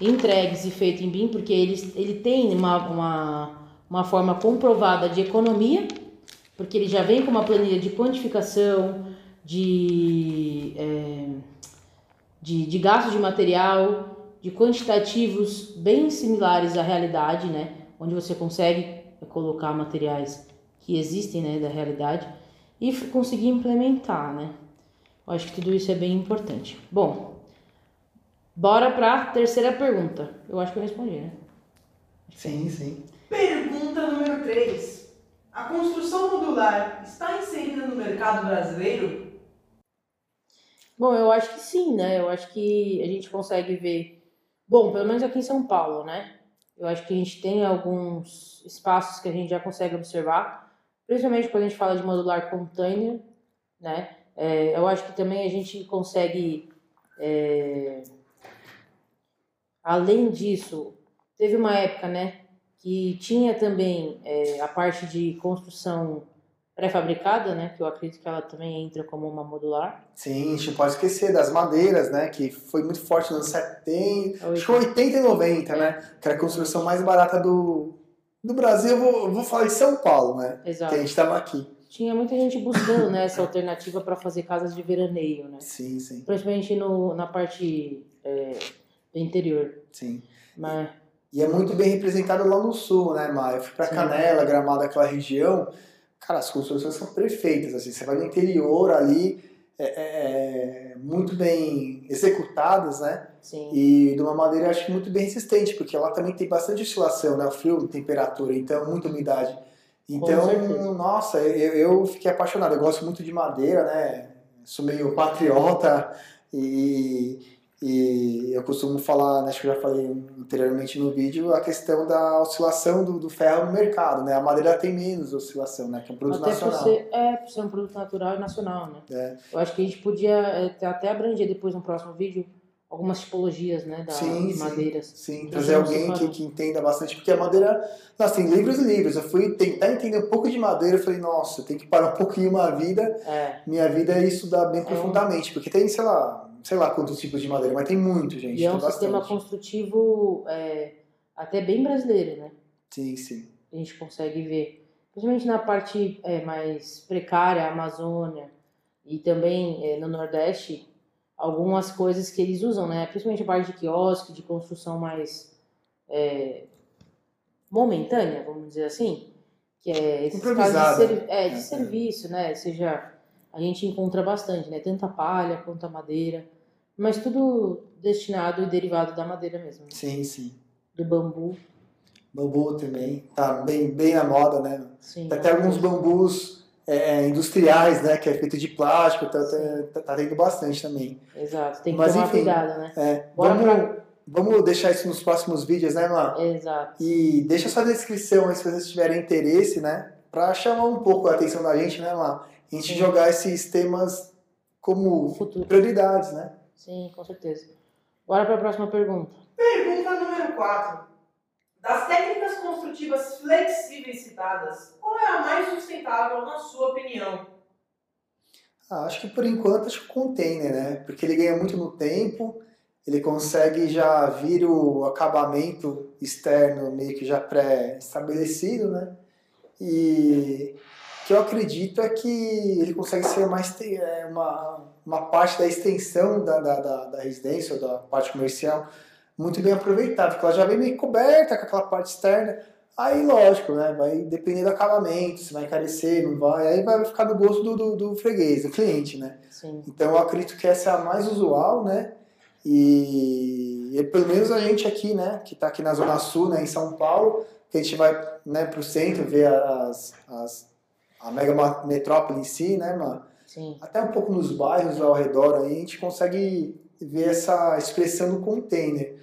[SPEAKER 1] entregues e feitos em BIM, porque ele, ele tem uma, uma, uma forma comprovada de economia, porque ele já vem com uma planilha de quantificação, de, é, de, de gasto de material, de quantitativos bem similares à realidade, né? Onde você consegue colocar materiais que existem, né, da realidade e conseguir implementar, né? Eu acho que tudo isso é bem importante. Bom, bora para a terceira pergunta. Eu acho que eu respondi, né?
[SPEAKER 2] Sim, sim.
[SPEAKER 3] Pergunta número 3. A construção modular está inserida no mercado brasileiro?
[SPEAKER 1] Bom, eu acho que sim, né? Eu acho que a gente consegue ver. Bom, pelo menos aqui em São Paulo, né? Eu acho que a gente tem alguns espaços que a gente já consegue observar principalmente quando a gente fala de modular container, né? É, eu acho que também a gente consegue, é, além disso, teve uma época, né, que tinha também é, a parte de construção pré-fabricada, né, que eu acredito que ela também entra como uma modular.
[SPEAKER 2] Sim, a gente não pode esquecer das madeiras, né, que foi muito forte nos anos 70, acho que 80 e 90, né, que era a construção mais barata do, no Brasil, eu vou, vou falar de São Paulo, né?
[SPEAKER 1] Exato.
[SPEAKER 2] Que a gente estava aqui.
[SPEAKER 1] Tinha muita gente buscando né, essa alternativa para fazer casas de veraneio, né?
[SPEAKER 2] Sim, sim.
[SPEAKER 1] Principalmente no, na parte é, do interior.
[SPEAKER 2] Sim.
[SPEAKER 1] Mas...
[SPEAKER 2] E é muito bem representado lá no sul, né, Maia? Eu fui para Canela, Gramado, aquela região. Cara, as construções são perfeitas, assim. Você vai no interior ali, é, é, é muito bem executadas, né?
[SPEAKER 1] Sim.
[SPEAKER 2] E de uma maneira, acho que muito bem resistente, porque ela também tem bastante oscilação, né? O frio, temperatura, então, muita umidade. Então, nossa, eu, eu fiquei apaixonado. Eu gosto muito de madeira, né? Sou meio patriota e, e eu costumo falar, né, acho que eu já falei anteriormente no vídeo, a questão da oscilação do, do ferro no mercado, né? A madeira tem menos oscilação, né? Que é um produto
[SPEAKER 1] até
[SPEAKER 2] nacional.
[SPEAKER 1] Por ser, é, por ser um produto natural e nacional, né?
[SPEAKER 2] É.
[SPEAKER 1] Eu acho que a gente podia é, até abranger depois no próximo vídeo algumas tipologias, né, das sim, madeiras.
[SPEAKER 2] Sim, sim. trazer alguém que, que entenda bastante, porque a madeira, tem livros e livros. Eu fui tentar entender um pouco de madeira, eu falei, nossa, tem que parar um pouquinho uma vida,
[SPEAKER 1] é.
[SPEAKER 2] minha vida é estudar bem é profundamente, porque tem, sei lá, sei lá quantos tipos de madeira, mas tem muito, gente.
[SPEAKER 1] E é um sistema construtivo é, até bem brasileiro, né?
[SPEAKER 2] Sim, sim.
[SPEAKER 1] A gente consegue ver, principalmente na parte é, mais precária, Amazônia, e também é, no Nordeste, algumas coisas que eles usam, né? Principalmente a parte de quiosque, de construção mais é, momentânea, vamos dizer assim, que é esses casos de, é, de é, serviço, né? Seja, a gente encontra bastante, né? Tanto a palha quanto a madeira, mas tudo destinado e derivado da madeira mesmo. Né?
[SPEAKER 2] Sim, sim.
[SPEAKER 1] Do bambu.
[SPEAKER 2] Bambu também, tá bem, bem na moda, né?
[SPEAKER 1] Sim.
[SPEAKER 2] Tem até alguns bambus é, industriais, né, que é feito de plástico, tá, tá, tá tendo bastante também.
[SPEAKER 1] Exato, tem que Mas, tomar enfim, cuidado, né?
[SPEAKER 2] É, vamos, pra... vamos deixar isso nos próximos vídeos, né, Mar?
[SPEAKER 1] Exato.
[SPEAKER 2] E deixa sua descrição aí se vocês tiverem interesse, né, para chamar um pouco a atenção da gente, né, Mar? A gente Sim. jogar esses temas como Futuro. prioridades, né?
[SPEAKER 1] Sim, com certeza. Bora para a próxima pergunta.
[SPEAKER 3] Pergunta número 4. Das técnicas construtivas flexíveis citadas, qual é a mais sustentável na sua opinião?
[SPEAKER 2] Ah, acho que por enquanto acho que o container, né? Porque ele ganha muito no tempo, ele consegue já vir o acabamento externo meio que já pré-estabelecido, né? E que eu acredito é que ele consegue ser mais é, uma, uma parte da extensão da, da, da, da residência ou da parte comercial muito bem aproveitada, porque ela já vem meio coberta com aquela parte externa. Aí, lógico, né? Vai depender do acabamento, se vai encarecer, não vai. Aí vai ficar do gosto do, do, do freguês, do cliente, né?
[SPEAKER 1] Sim.
[SPEAKER 2] Então, eu acredito que essa é a mais usual, né? E, e pelo menos a gente aqui, né? Que está aqui na Zona Sul, né? Em São Paulo, que a gente vai né, para o centro ver as, as, a mega metrópole em si, né, mano?
[SPEAKER 1] Sim.
[SPEAKER 2] Até um pouco nos bairros ao redor aí, a gente consegue ver essa expressão do container.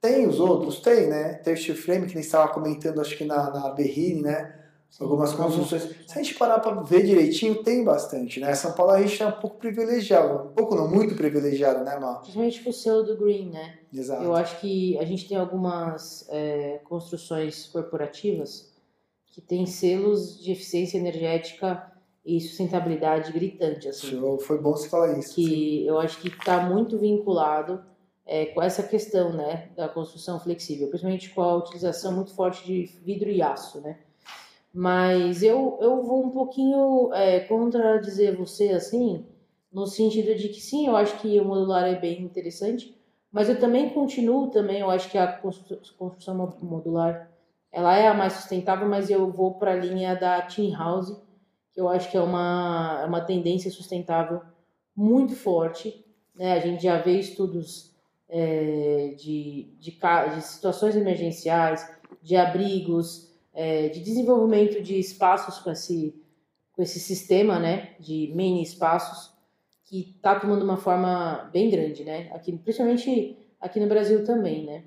[SPEAKER 2] Tem os outros? Tem, né? Tem o steel frame, que nem estava comentando, acho que na, na Berrine, né? Algumas construções. Se a gente parar para ver direitinho, tem bastante, né? São Paulo a gente é um pouco privilegiado. Um pouco não, muito privilegiado, né, Mar?
[SPEAKER 1] Principalmente o selo do Green, né?
[SPEAKER 2] Exato.
[SPEAKER 1] Eu acho que a gente tem algumas é, construções corporativas que têm selos de eficiência energética e sustentabilidade gritante, assim.
[SPEAKER 2] Foi bom você falar isso.
[SPEAKER 1] Que
[SPEAKER 2] sim.
[SPEAKER 1] eu acho que está muito vinculado é, com essa questão, né, da construção flexível, principalmente com a utilização muito forte de vidro e aço, né? Mas eu, eu vou um pouquinho é, contradizer você, assim, no sentido de que sim, eu acho que o modular é bem interessante, mas eu também continuo também, eu acho que a construção modular ela é a mais sustentável, mas eu vou para a linha da Team House, que eu acho que é uma, é uma tendência sustentável muito forte. Né? A gente já vê estudos é, de, de, de situações emergenciais, de abrigos, é, de desenvolvimento de espaços com esse, com esse sistema, né, de mini espaços, que está tomando uma forma bem grande, né, aqui, principalmente aqui no Brasil também, né.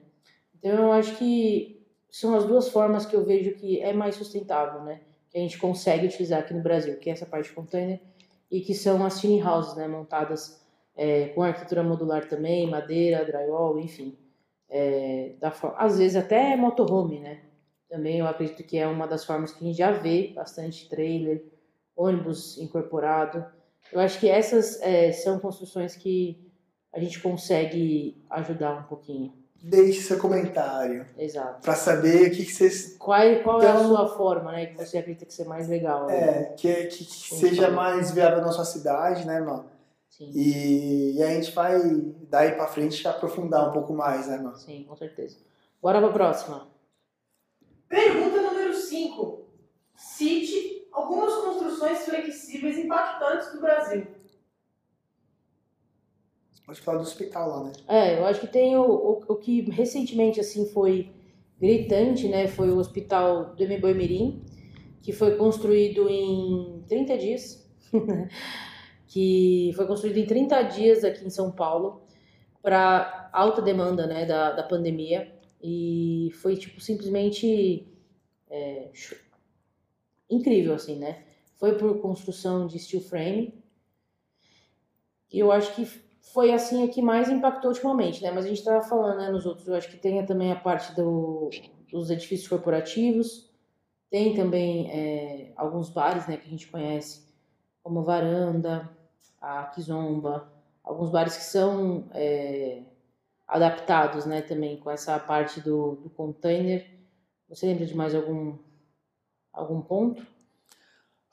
[SPEAKER 1] Então eu acho que são as duas formas que eu vejo que é mais sustentável, né, que a gente consegue utilizar aqui no Brasil, que é essa parte de container e que são as tiny houses, né, montadas é, com arquitetura modular também, madeira, drywall, enfim. É, da, às vezes até motorhome, né? Também eu acredito que é uma das formas que a gente já vê bastante trailer, ônibus incorporado. Eu acho que essas é, são construções que a gente consegue ajudar um pouquinho.
[SPEAKER 2] Deixe seu comentário.
[SPEAKER 1] Exato.
[SPEAKER 2] Para saber o que, que vocês.
[SPEAKER 1] Qual, qual então, é a sua forma, né? Que você acredita que ser mais legal.
[SPEAKER 2] É, né? que, que, que seja mais viável na sua cidade, né, mano?
[SPEAKER 1] Sim.
[SPEAKER 2] E, e a gente vai daí para frente aprofundar um pouco mais, né, mano?
[SPEAKER 1] Sim, com certeza. Bora pra próxima.
[SPEAKER 3] Pergunta número 5. Cite algumas construções flexíveis impactantes do Brasil.
[SPEAKER 2] Falar do hospital lá, né?
[SPEAKER 1] É, eu acho que tem o, o, o que recentemente assim foi gritante, né? Foi o hospital do Mboi Mirim, que foi construído em 30 dias. [LAUGHS] que foi construído em 30 dias aqui em São Paulo para alta demanda, né, da, da pandemia. E foi, tipo, simplesmente é, incrível, assim, né? Foi por construção de steel frame. E eu acho que foi, assim, a que mais impactou ultimamente, né? Mas a gente estava falando, né, nos outros. Eu acho que tem também a parte do, dos edifícios corporativos. Tem também é, alguns bares, né, que a gente conhece, como Varanda, a Kizomba. Alguns bares que são... É, adaptados, né, também com essa parte do, do container. Você lembra de mais algum algum ponto?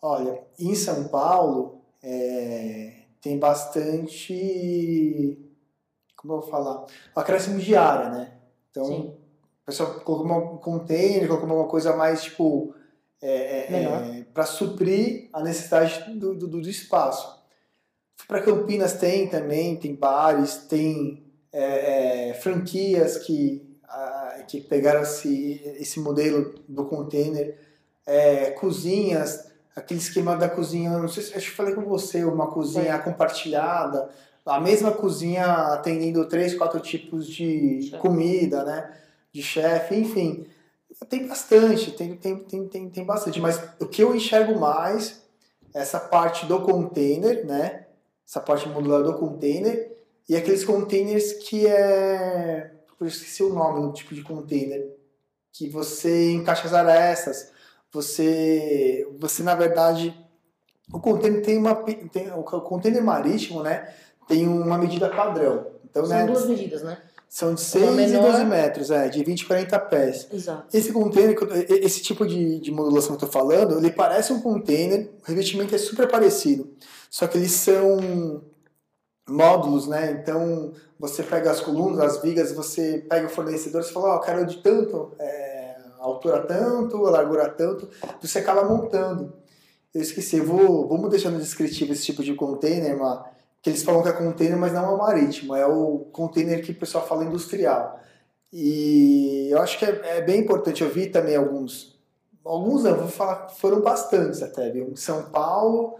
[SPEAKER 2] Olha, em São Paulo é, tem bastante, como eu vou falar, acréscimo de área, né? Então, Sim. o pessoal colocou um container, colocou uma coisa mais tipo é, é, para suprir a necessidade do, do, do espaço. Para Campinas tem também, tem bares, tem é, é, franquias que, a, que pegaram esse, esse modelo do container, é, cozinhas, aquele esquema da cozinha, não sei se acho que falei com você, uma cozinha compartilhada, a mesma cozinha atendendo três, quatro tipos de comida, né? De chefe, enfim. Tem bastante, tem, tem, tem, tem, tem bastante. Mas o que eu enxergo mais essa parte do container, né? Essa parte modular do container e aqueles containers que é. Eu esqueci o nome do tipo de container. Que você encaixa as arestas. Você. Você, na verdade. O container tem uma. Tem, o container marítimo, né? Tem uma medida padrão. Então,
[SPEAKER 1] São
[SPEAKER 2] né,
[SPEAKER 1] duas medidas, né?
[SPEAKER 2] São de 6 menor... e 12 metros, é, de 20 e 40 pés.
[SPEAKER 1] Exato.
[SPEAKER 2] Esse container, esse tipo de, de modulação que eu estou falando, ele parece um container, o revestimento é super parecido. Só que eles são módulos, né? Então você pega as colunas, as vigas, você pega o fornecedor, você fala, ó, oh, quero de tanto é, altura tanto, a largura tanto, você acaba montando. Eu esqueci, eu vou, vamos deixar no descritivo esse tipo de container, mas, que eles falam que é container, mas não é marítimo, é o container que o pessoal fala industrial. E eu acho que é, é bem importante, eu vi também alguns, alguns não, vou falar, foram bastantes até, viu? São Paulo,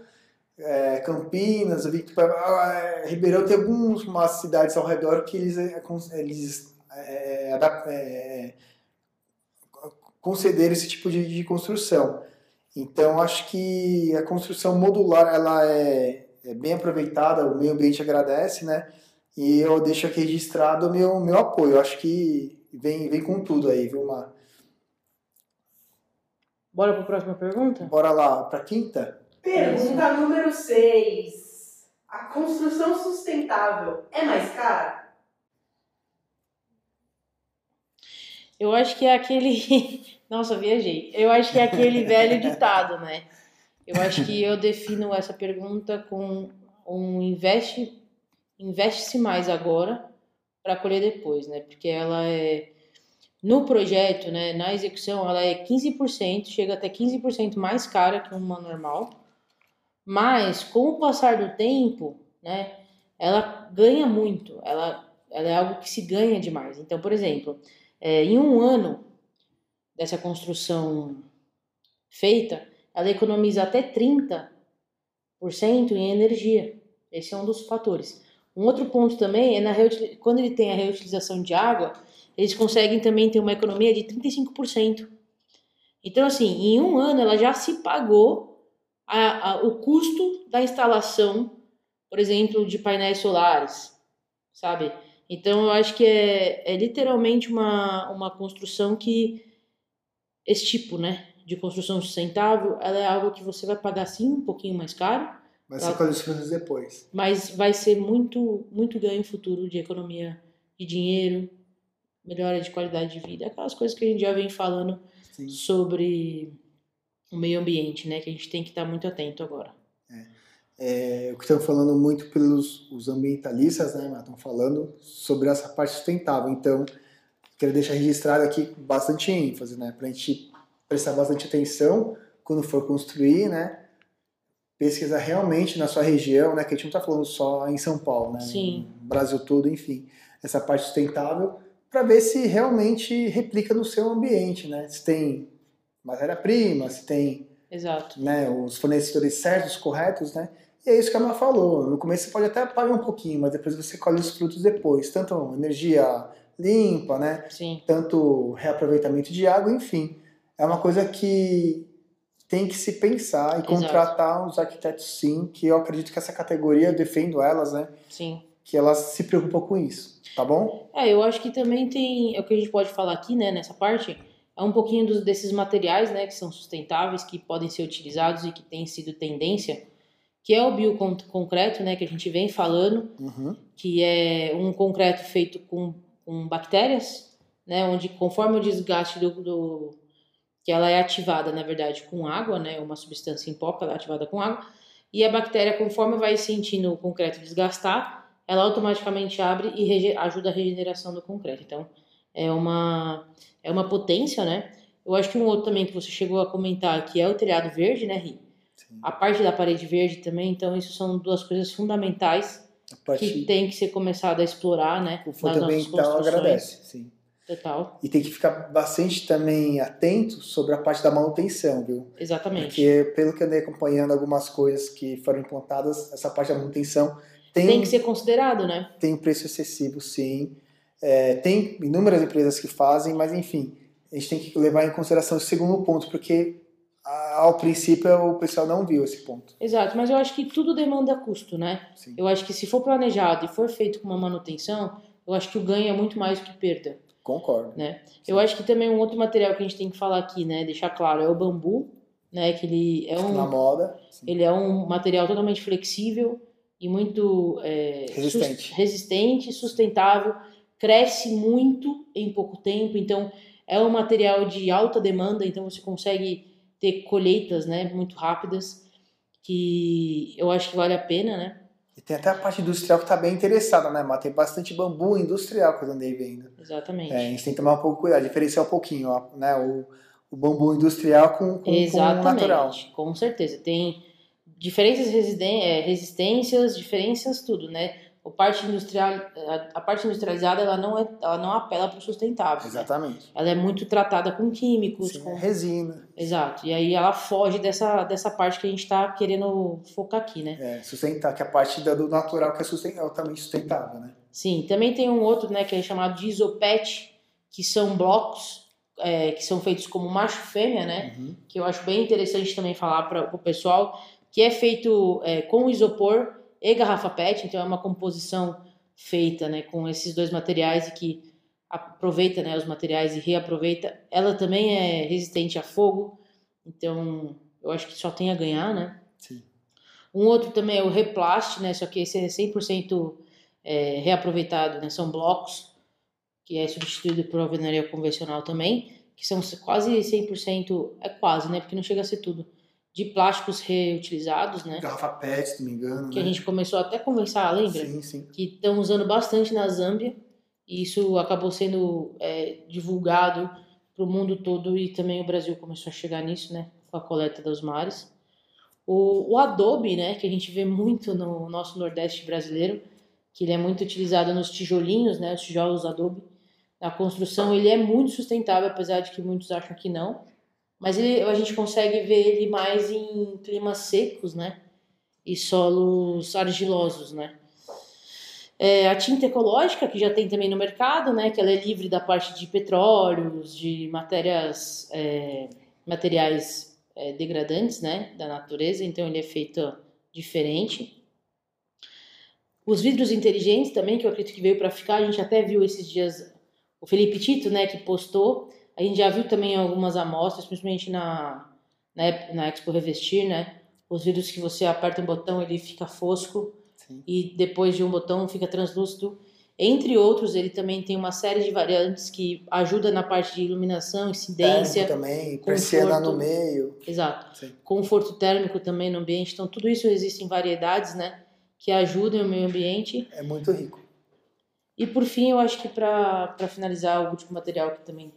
[SPEAKER 2] é, Campinas, vi que é, Ribeirão tem algumas cidades ao redor que eles, é, eles é, é, concederam esse tipo de, de, construção. Então, acho que a construção modular ela é, é, bem aproveitada, o meio ambiente agradece, né? E eu deixo aqui registrado o meu, meu apoio. Acho que vem, vem com tudo aí, viu, Mar?
[SPEAKER 1] Bora para a próxima pergunta?
[SPEAKER 2] Bora lá, para a quinta?
[SPEAKER 3] Pergunta número 6. A construção sustentável é mais cara?
[SPEAKER 1] Eu acho que é aquele. Nossa, viajei. Eu acho que é aquele [LAUGHS] velho ditado, né? Eu acho que eu defino essa pergunta com um investe investe-se mais agora para colher depois, né? Porque ela é no projeto, né, na execução, ela é 15%, chega até 15% mais cara que uma normal. Mas com o passar do tempo, né, ela ganha muito. Ela, ela é algo que se ganha demais. Então, por exemplo, é, em um ano dessa construção feita, ela economiza até 30% em energia. Esse é um dos fatores. Um outro ponto também é na quando ele tem a reutilização de água, eles conseguem também ter uma economia de 35%. Então, assim, em um ano ela já se pagou a, a, o custo da instalação, por exemplo, de painéis solares, sabe? Então, eu acho que é, é literalmente uma, uma construção que, esse tipo, né, de construção sustentável, ela é algo que você vai pagar sim um pouquinho mais caro,
[SPEAKER 2] Vai ser depois.
[SPEAKER 1] Mas vai ser muito, muito ganho futuro de economia de dinheiro, melhora de qualidade de vida, aquelas coisas que a gente já vem falando Sim. sobre o meio ambiente, né? Que a gente tem que estar muito atento agora.
[SPEAKER 2] É. É, o que estão falando muito pelos os ambientalistas, né? Estão falando sobre essa parte sustentável. Então, quero deixar registrado aqui bastante ênfase, né? Para a gente prestar bastante atenção quando for construir, né? pesquisar realmente na sua região, né, que a gente não está falando só em São Paulo, né,
[SPEAKER 1] Sim.
[SPEAKER 2] no Brasil todo, enfim, essa parte sustentável, para ver se realmente replica no seu ambiente, né, se tem matéria-prima, se tem
[SPEAKER 1] Exato.
[SPEAKER 2] Né, os fornecedores certos, corretos, né, e é isso que a Má falou, no começo você pode até pagar um pouquinho, mas depois você colhe os frutos depois, tanto energia limpa, né,
[SPEAKER 1] Sim.
[SPEAKER 2] tanto reaproveitamento de água, enfim, é uma coisa que tem que se pensar e Exato. contratar os arquitetos sim, que eu acredito que essa categoria, eu defendo elas, né?
[SPEAKER 1] Sim.
[SPEAKER 2] Que elas se preocupam com isso, tá bom?
[SPEAKER 1] É, eu acho que também tem, é o que a gente pode falar aqui, né, nessa parte, é um pouquinho dos, desses materiais, né, que são sustentáveis, que podem ser utilizados e que têm sido tendência, que é o bioconcreto, né, que a gente vem falando,
[SPEAKER 2] uhum.
[SPEAKER 1] que é um concreto feito com, com bactérias, né, onde conforme o desgaste do, do que ela é ativada, na verdade, com água, né? Uma substância em pó, ela é ativada com água. E a bactéria, conforme vai sentindo o concreto desgastar, ela automaticamente abre e ajuda a regeneração do concreto. Então, é uma, é uma potência, né? Eu acho que um outro também que você chegou a comentar que é o telhado verde, né, Ri? Sim. A parte da parede verde também, então isso são duas coisas fundamentais que tem que ser começado a explorar, né?
[SPEAKER 2] O fundamental agradece, sim.
[SPEAKER 1] Total.
[SPEAKER 2] E tem que ficar bastante também atento sobre a parte da manutenção, viu?
[SPEAKER 1] Exatamente.
[SPEAKER 2] Porque, pelo que eu andei acompanhando algumas coisas que foram implantadas, essa parte da manutenção tem,
[SPEAKER 1] tem que ser considerado, né?
[SPEAKER 2] Tem um preço excessivo, sim. É, tem inúmeras empresas que fazem, mas enfim, a gente tem que levar em consideração esse segundo ponto, porque ao princípio o pessoal não viu esse ponto.
[SPEAKER 1] Exato, mas eu acho que tudo demanda custo, né?
[SPEAKER 2] Sim.
[SPEAKER 1] Eu acho que se for planejado e for feito com uma manutenção, eu acho que o ganho é muito mais do que perda.
[SPEAKER 2] Concordo.
[SPEAKER 1] Né? Eu acho que também um outro material que a gente tem que falar aqui, né, deixar claro, é o bambu, né, que ele é um
[SPEAKER 2] na moda.
[SPEAKER 1] Sim. Ele é um material totalmente flexível e muito é,
[SPEAKER 2] resistente.
[SPEAKER 1] Sus resistente, sustentável, cresce muito em pouco tempo, então é um material de alta demanda, então você consegue ter colheitas, né, muito rápidas, que eu acho que vale a pena, né?
[SPEAKER 2] tem até a parte industrial que está bem interessada, né, Mas Tem bastante bambu industrial que eu andei vendo.
[SPEAKER 1] Exatamente.
[SPEAKER 2] É, a gente tem que tomar um pouco cuidado, diferenciar um pouquinho, ó, né? O, o bambu industrial com, com,
[SPEAKER 1] Exatamente,
[SPEAKER 2] com o natural.
[SPEAKER 1] Com certeza. Tem diferentes é, resistências, diferenças, tudo, né? A parte industrial, a, parte industrializada ela não é, ela não apela para o sustentável.
[SPEAKER 2] Né? Exatamente.
[SPEAKER 1] Né? Ela é muito tratada com químicos,
[SPEAKER 2] Sim,
[SPEAKER 1] com
[SPEAKER 2] é resina.
[SPEAKER 1] Exato. E aí ela foge dessa, dessa parte que a gente está querendo focar aqui, né?
[SPEAKER 2] É, sustentar, que é a parte do natural que é, susten altamente sustentável, né?
[SPEAKER 1] Sim, também tem um outro, né, que é chamado de isopet, que são blocos é, que são feitos como macho fêmea, né? Uhum. Que eu acho bem interessante também falar para o pessoal, que é feito é, com isopor e garrafa PET, então é uma composição feita né, com esses dois materiais e que aproveita né, os materiais e reaproveita. Ela também é resistente a fogo, então eu acho que só tem a ganhar, né?
[SPEAKER 2] Sim.
[SPEAKER 1] Um outro também é o Replast, né? Só que esse é 100% é, reaproveitado, né? São blocos, que é substituído por alvenaria convencional também, que são quase 100%, é quase, né? Porque não chega a ser tudo, de plásticos reutilizados, né?
[SPEAKER 2] Garrafa PET, se não me engano.
[SPEAKER 1] Que
[SPEAKER 2] né?
[SPEAKER 1] a gente começou até a conversar, lembra?
[SPEAKER 2] Sim, sim.
[SPEAKER 1] Que estão usando bastante na Zâmbia. E isso acabou sendo é, divulgado para o mundo todo e também o Brasil começou a chegar nisso, né? Com a coleta dos mares. O, o Adobe, né? Que a gente vê muito no nosso Nordeste brasileiro, que ele é muito utilizado nos tijolinhos, né? Os tijolos Adobe. Na construção ele é muito sustentável, apesar de que muitos acham que não. Mas ele, a gente consegue ver ele mais em climas secos, né? E solos argilosos, né? É, a tinta ecológica, que já tem também no mercado, né? Que ela é livre da parte de petróleos, de matérias, é, materiais é, degradantes, né? Da natureza, então ele é feito diferente. Os vidros inteligentes também, que eu acredito que veio para ficar, a gente até viu esses dias o Felipe Tito, né? Que postou a gente já viu também algumas amostras, principalmente na, na, na Expo Revestir, né? Os vidros que você aperta um botão, ele fica fosco Sim. e depois de um botão fica translúcido. Entre outros, ele também tem uma série de variantes que ajuda na parte de iluminação, incidência.
[SPEAKER 2] Térmico também, persiana no meio.
[SPEAKER 1] Exato. Sim. Conforto térmico também no ambiente. Então, tudo isso existe em variedades, né? Que ajudam o meio ambiente.
[SPEAKER 2] É muito rico.
[SPEAKER 1] E por fim, eu acho que para finalizar, o último material que também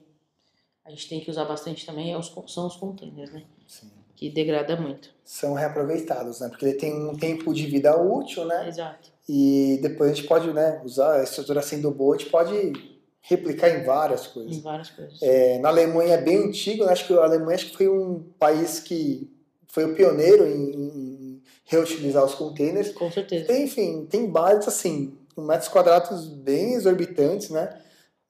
[SPEAKER 1] a gente tem que usar bastante também é os, são os containers, né?
[SPEAKER 2] Sim.
[SPEAKER 1] Que degrada muito.
[SPEAKER 2] São reaproveitados, né? Porque ele tem um tempo de vida útil, né?
[SPEAKER 1] Exato.
[SPEAKER 2] E depois a gente pode, né, usar a estrutura sendo boa, a gente pode replicar em várias coisas.
[SPEAKER 1] Em várias coisas.
[SPEAKER 2] É, na Alemanha é bem antigo, né? acho que a Alemanha acho que foi um país que foi o pioneiro em, em reutilizar os containers.
[SPEAKER 1] Com certeza.
[SPEAKER 2] Tem, enfim, tem bares assim, com metros quadrados bem exorbitantes, né?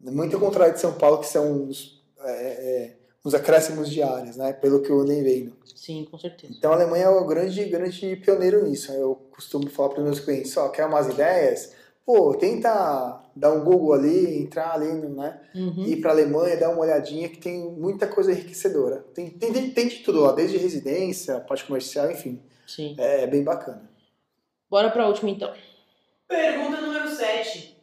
[SPEAKER 2] Muito ao contrário de São Paulo, que são os é, é, os acréscimos diários, né? Pelo que eu andei vendo.
[SPEAKER 1] Sim, com certeza.
[SPEAKER 2] Então a Alemanha é o grande, grande pioneiro nisso. Eu costumo falar para os meus clientes, ó, quer umas ideias? Pô, tenta dar um Google ali, entrar ali, né?
[SPEAKER 1] Uhum.
[SPEAKER 2] Ir para a Alemanha, dar uma olhadinha que tem muita coisa enriquecedora. Tem, tem, tem, tem de tudo lá, desde residência, parte comercial, enfim.
[SPEAKER 1] Sim.
[SPEAKER 2] É, é bem bacana.
[SPEAKER 1] Bora para a última então.
[SPEAKER 3] Pergunta número 7.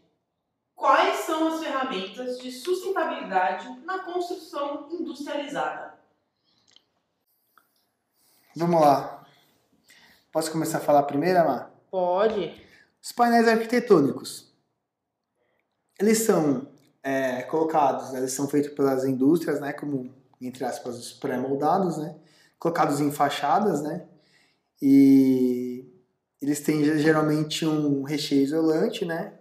[SPEAKER 3] Quais são as ferramentas de sustentabilidade na construção industrializada?
[SPEAKER 2] Vamos lá. Posso começar a falar primeiro, Amar?
[SPEAKER 1] Pode.
[SPEAKER 2] Os painéis arquitetônicos. Eles são é, colocados, eles são feitos pelas indústrias, né, como, entre aspas, os pré-moldados, né, colocados em fachadas, né, e eles têm geralmente um recheio isolante, né,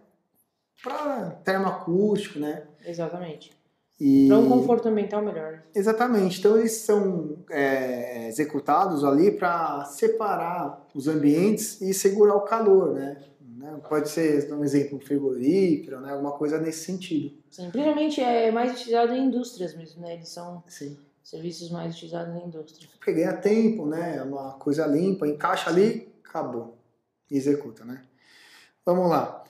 [SPEAKER 2] para termoacústico, né?
[SPEAKER 1] Exatamente.
[SPEAKER 2] E...
[SPEAKER 1] Para um conforto ambiental melhor.
[SPEAKER 2] Exatamente. Então eles são é, executados ali para separar os ambientes e segurar o calor, né? né? Pode ser, um exemplo, um frigorífero, né? alguma coisa nesse sentido.
[SPEAKER 1] Sim, principalmente é mais utilizado em indústrias mesmo, né? Eles são
[SPEAKER 2] Sim.
[SPEAKER 1] serviços mais utilizados em indústria.
[SPEAKER 2] Porque ganha tempo, né? É uma coisa limpa, encaixa ali, acabou. E executa, né? Vamos lá.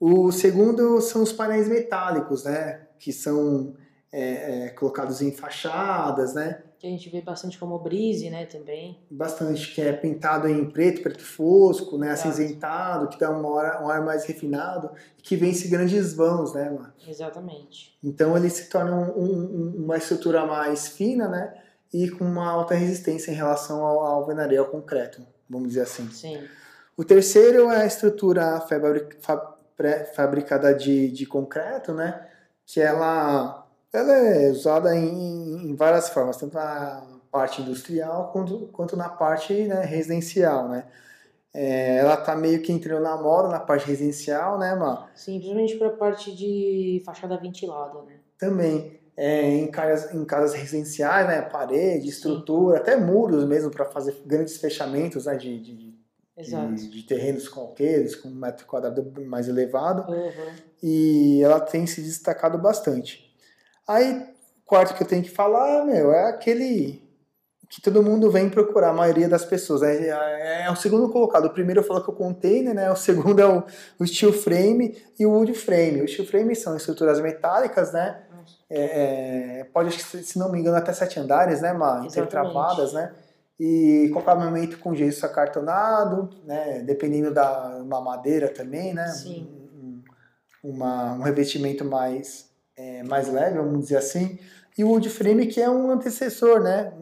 [SPEAKER 2] O segundo são os painéis metálicos, né? Que são é, é, colocados em fachadas, né?
[SPEAKER 1] Que a gente vê bastante como brise, né? Também.
[SPEAKER 2] Bastante, que é pintado em preto, preto fosco, né? Acinzentado, que dá um ar, um ar mais refinado e que vence grandes vãos, né, mano?
[SPEAKER 1] Exatamente.
[SPEAKER 2] Então ele se torna um, um, uma estrutura mais fina, né? E com uma alta resistência em relação ao, ao alvenaria, ao concreto, vamos dizer assim.
[SPEAKER 1] Sim.
[SPEAKER 2] O terceiro é a estrutura fabricada de, de concreto, né? Que ela, ela é usada em, em várias formas, tanto na parte industrial quanto, quanto na parte né, residencial, né? É, ela tá meio que entrando na moda na parte residencial, né, Má?
[SPEAKER 1] Sim, principalmente para a parte de fachada ventilada, né?
[SPEAKER 2] Também. É, em, casas, em casas residenciais, né, parede, estrutura, Sim. até muros mesmo para fazer grandes fechamentos né, de, de, de, de, terrenos qualquer, com um metro quadrado mais elevado. Uhum. E ela tem se destacado bastante. Aí, quarto que eu tenho que falar, meu, é aquele que todo mundo vem procurar, a maioria das pessoas. É, é, é o segundo colocado. O primeiro eu falo que é o container, né? O segundo é o, o steel frame e o wood frame. O steel frame são estruturas metálicas, né? É, é, pode, se não me engano, até sete andares, né, Mar? Intertravadas, né? E com acabamento com gesso acartonado, né? Dependendo da uma madeira também, né?
[SPEAKER 1] Sim.
[SPEAKER 2] Um, uma, um revestimento mais, é, mais leve, vamos dizer assim. E o wood frame que é um antecessor, né?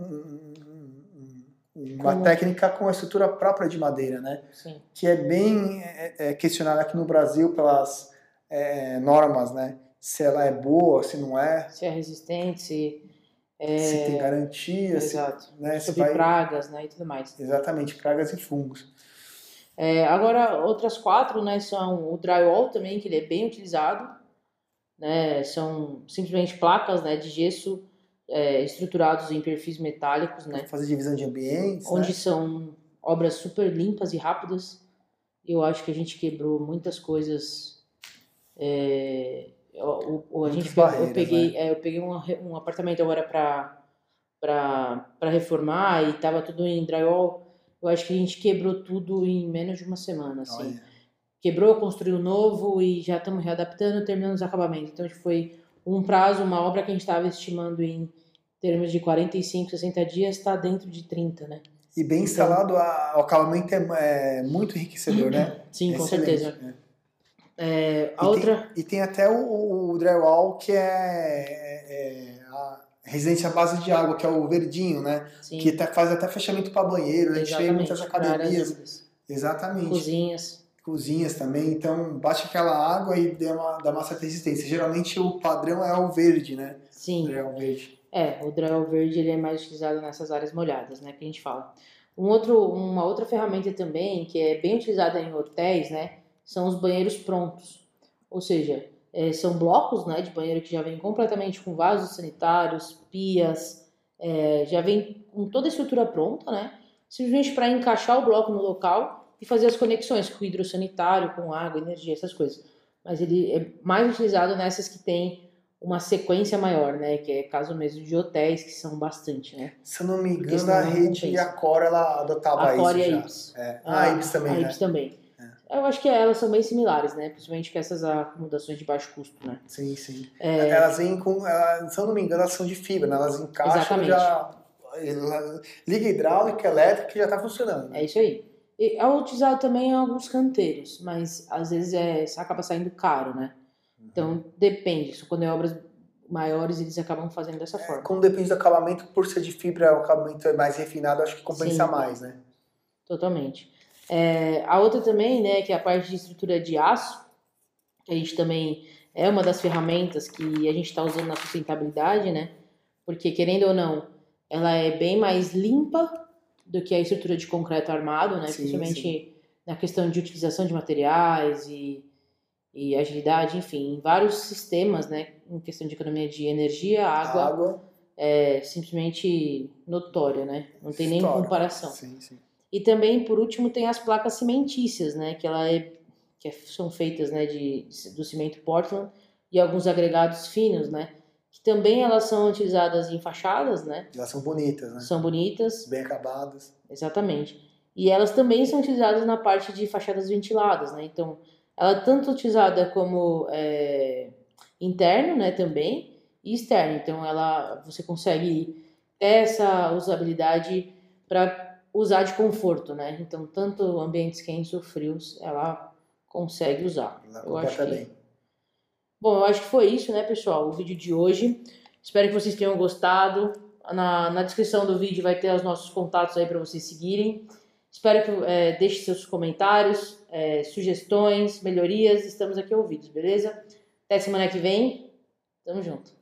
[SPEAKER 2] uma Como... técnica com a estrutura própria de madeira, né?
[SPEAKER 1] Sim.
[SPEAKER 2] Que é bem é, é questionada aqui no Brasil pelas é, normas, né? Se ela é boa, se não é.
[SPEAKER 1] Se é resistente, se...
[SPEAKER 2] É... Se tem garantia,
[SPEAKER 1] Exato.
[SPEAKER 2] Se, né,
[SPEAKER 1] Sobre vai... pragas, né, e tudo mais.
[SPEAKER 2] Exatamente, pragas e fungos.
[SPEAKER 1] É, agora, outras quatro, né, são o drywall também, que ele é bem utilizado, né, são simplesmente placas, né, de gesso é, estruturados em perfis metálicos, né?
[SPEAKER 2] Fazer divisão de ambientes.
[SPEAKER 1] Onde
[SPEAKER 2] né?
[SPEAKER 1] são obras super limpas e rápidas. Eu acho que a gente quebrou muitas coisas. É, eu, eu, a gente eu peguei, né? é, eu peguei um, um apartamento agora para para reformar e tava tudo em drywall. Eu acho que a gente quebrou tudo em menos de uma semana, assim. Olha. Quebrou, construiu novo e já estamos readaptando, terminando os acabamentos. Então, foi um prazo, uma obra que a gente estava estimando em termos de 45, 60 dias, está dentro de 30, né?
[SPEAKER 2] E bem então instalado, o acabamento é, é, muito enriquecedor, né?
[SPEAKER 1] Sim, com certeza. Né? É, a
[SPEAKER 2] e
[SPEAKER 1] outra...
[SPEAKER 2] Tem, e tem até o, o drywall que é, é, a residência à base de água, que é o verdinho, né?
[SPEAKER 1] Sim.
[SPEAKER 2] Que tá, faz até fechamento para banheiro, a gente vê muitas academias. Exatamente.
[SPEAKER 1] Cozinhas
[SPEAKER 2] cozinhas também, então bate aquela água e dá uma, dá uma certa resistência. Geralmente o padrão é o verde, né?
[SPEAKER 1] Sim.
[SPEAKER 2] O verde.
[SPEAKER 1] É, o drywall verde ele é mais utilizado nessas áreas molhadas, né, que a gente fala. Um outro, uma outra ferramenta também que é bem utilizada em hotéis, né, são os banheiros prontos. Ou seja, é, são blocos, né, de banheiro que já vem completamente com vasos sanitários, pias, é, já vem com toda a estrutura pronta, né, simplesmente para encaixar o bloco no local e fazer as conexões com o hidrossanitário, com água, energia, essas coisas. Mas ele é mais utilizado nessas que tem uma sequência maior, né? Que é caso mesmo de hotéis, que são bastante, né?
[SPEAKER 2] Se eu não me engano, a rede e a Cora, ela adotava
[SPEAKER 1] a Cora
[SPEAKER 2] isso
[SPEAKER 1] e
[SPEAKER 2] a
[SPEAKER 1] Ibis.
[SPEAKER 2] É. Ah, a Ibis também,
[SPEAKER 1] A
[SPEAKER 2] Ibis
[SPEAKER 1] né? também. É. Eu acho que elas são bem similares, né? Principalmente com essas acomodações de baixo custo, né?
[SPEAKER 2] Sim, sim. É... Elas vêm com... se eu não me engano, elas são de fibra, né? Elas encaixam Exatamente. já... Liga hidráulica, elétrica, que já está funcionando.
[SPEAKER 1] É isso aí. É utilizado também em alguns canteiros, mas às vezes é, acaba saindo caro, né? Uhum. Então depende. Quando é obras maiores, eles acabam fazendo dessa forma.
[SPEAKER 2] Como depende do acabamento, por ser de fibra, o acabamento é mais refinado, acho que compensa Sim, mais, né?
[SPEAKER 1] Totalmente. É, a outra também, né, que é a parte de estrutura de aço, que a gente também é uma das ferramentas que a gente está usando na sustentabilidade, né? Porque querendo ou não, ela é bem mais limpa do que a estrutura de concreto armado, né? Sim, Principalmente sim. na questão de utilização de materiais e, e agilidade, enfim, vários sistemas, né? Em questão de economia de energia, água,
[SPEAKER 2] água.
[SPEAKER 1] é simplesmente notória, né? Não tem nem comparação.
[SPEAKER 2] Sim, sim.
[SPEAKER 1] E também, por último, tem as placas cimentícias, né? Que ela é que são feitas, né, de, do cimento Portland e alguns agregados finos, né? que também elas são utilizadas em fachadas, né?
[SPEAKER 2] Elas são bonitas, né?
[SPEAKER 1] São bonitas.
[SPEAKER 2] Bem acabadas.
[SPEAKER 1] Exatamente. E elas também são utilizadas na parte de fachadas ventiladas, né? Então, ela é tanto utilizada como é, interno, né, também, e externo. Então, ela, você consegue ter essa usabilidade para usar de conforto, né? Então, tanto ambientes quentes ou frios, ela consegue usar.
[SPEAKER 2] Ela eu acho que bem.
[SPEAKER 1] Bom, eu acho que foi isso, né, pessoal? O vídeo de hoje. Espero que vocês tenham gostado. Na, na descrição do vídeo vai ter os nossos contatos aí para vocês seguirem. Espero que é, deixe seus comentários, é, sugestões, melhorias. Estamos aqui ouvidos, beleza? Até semana que vem. Tamo junto.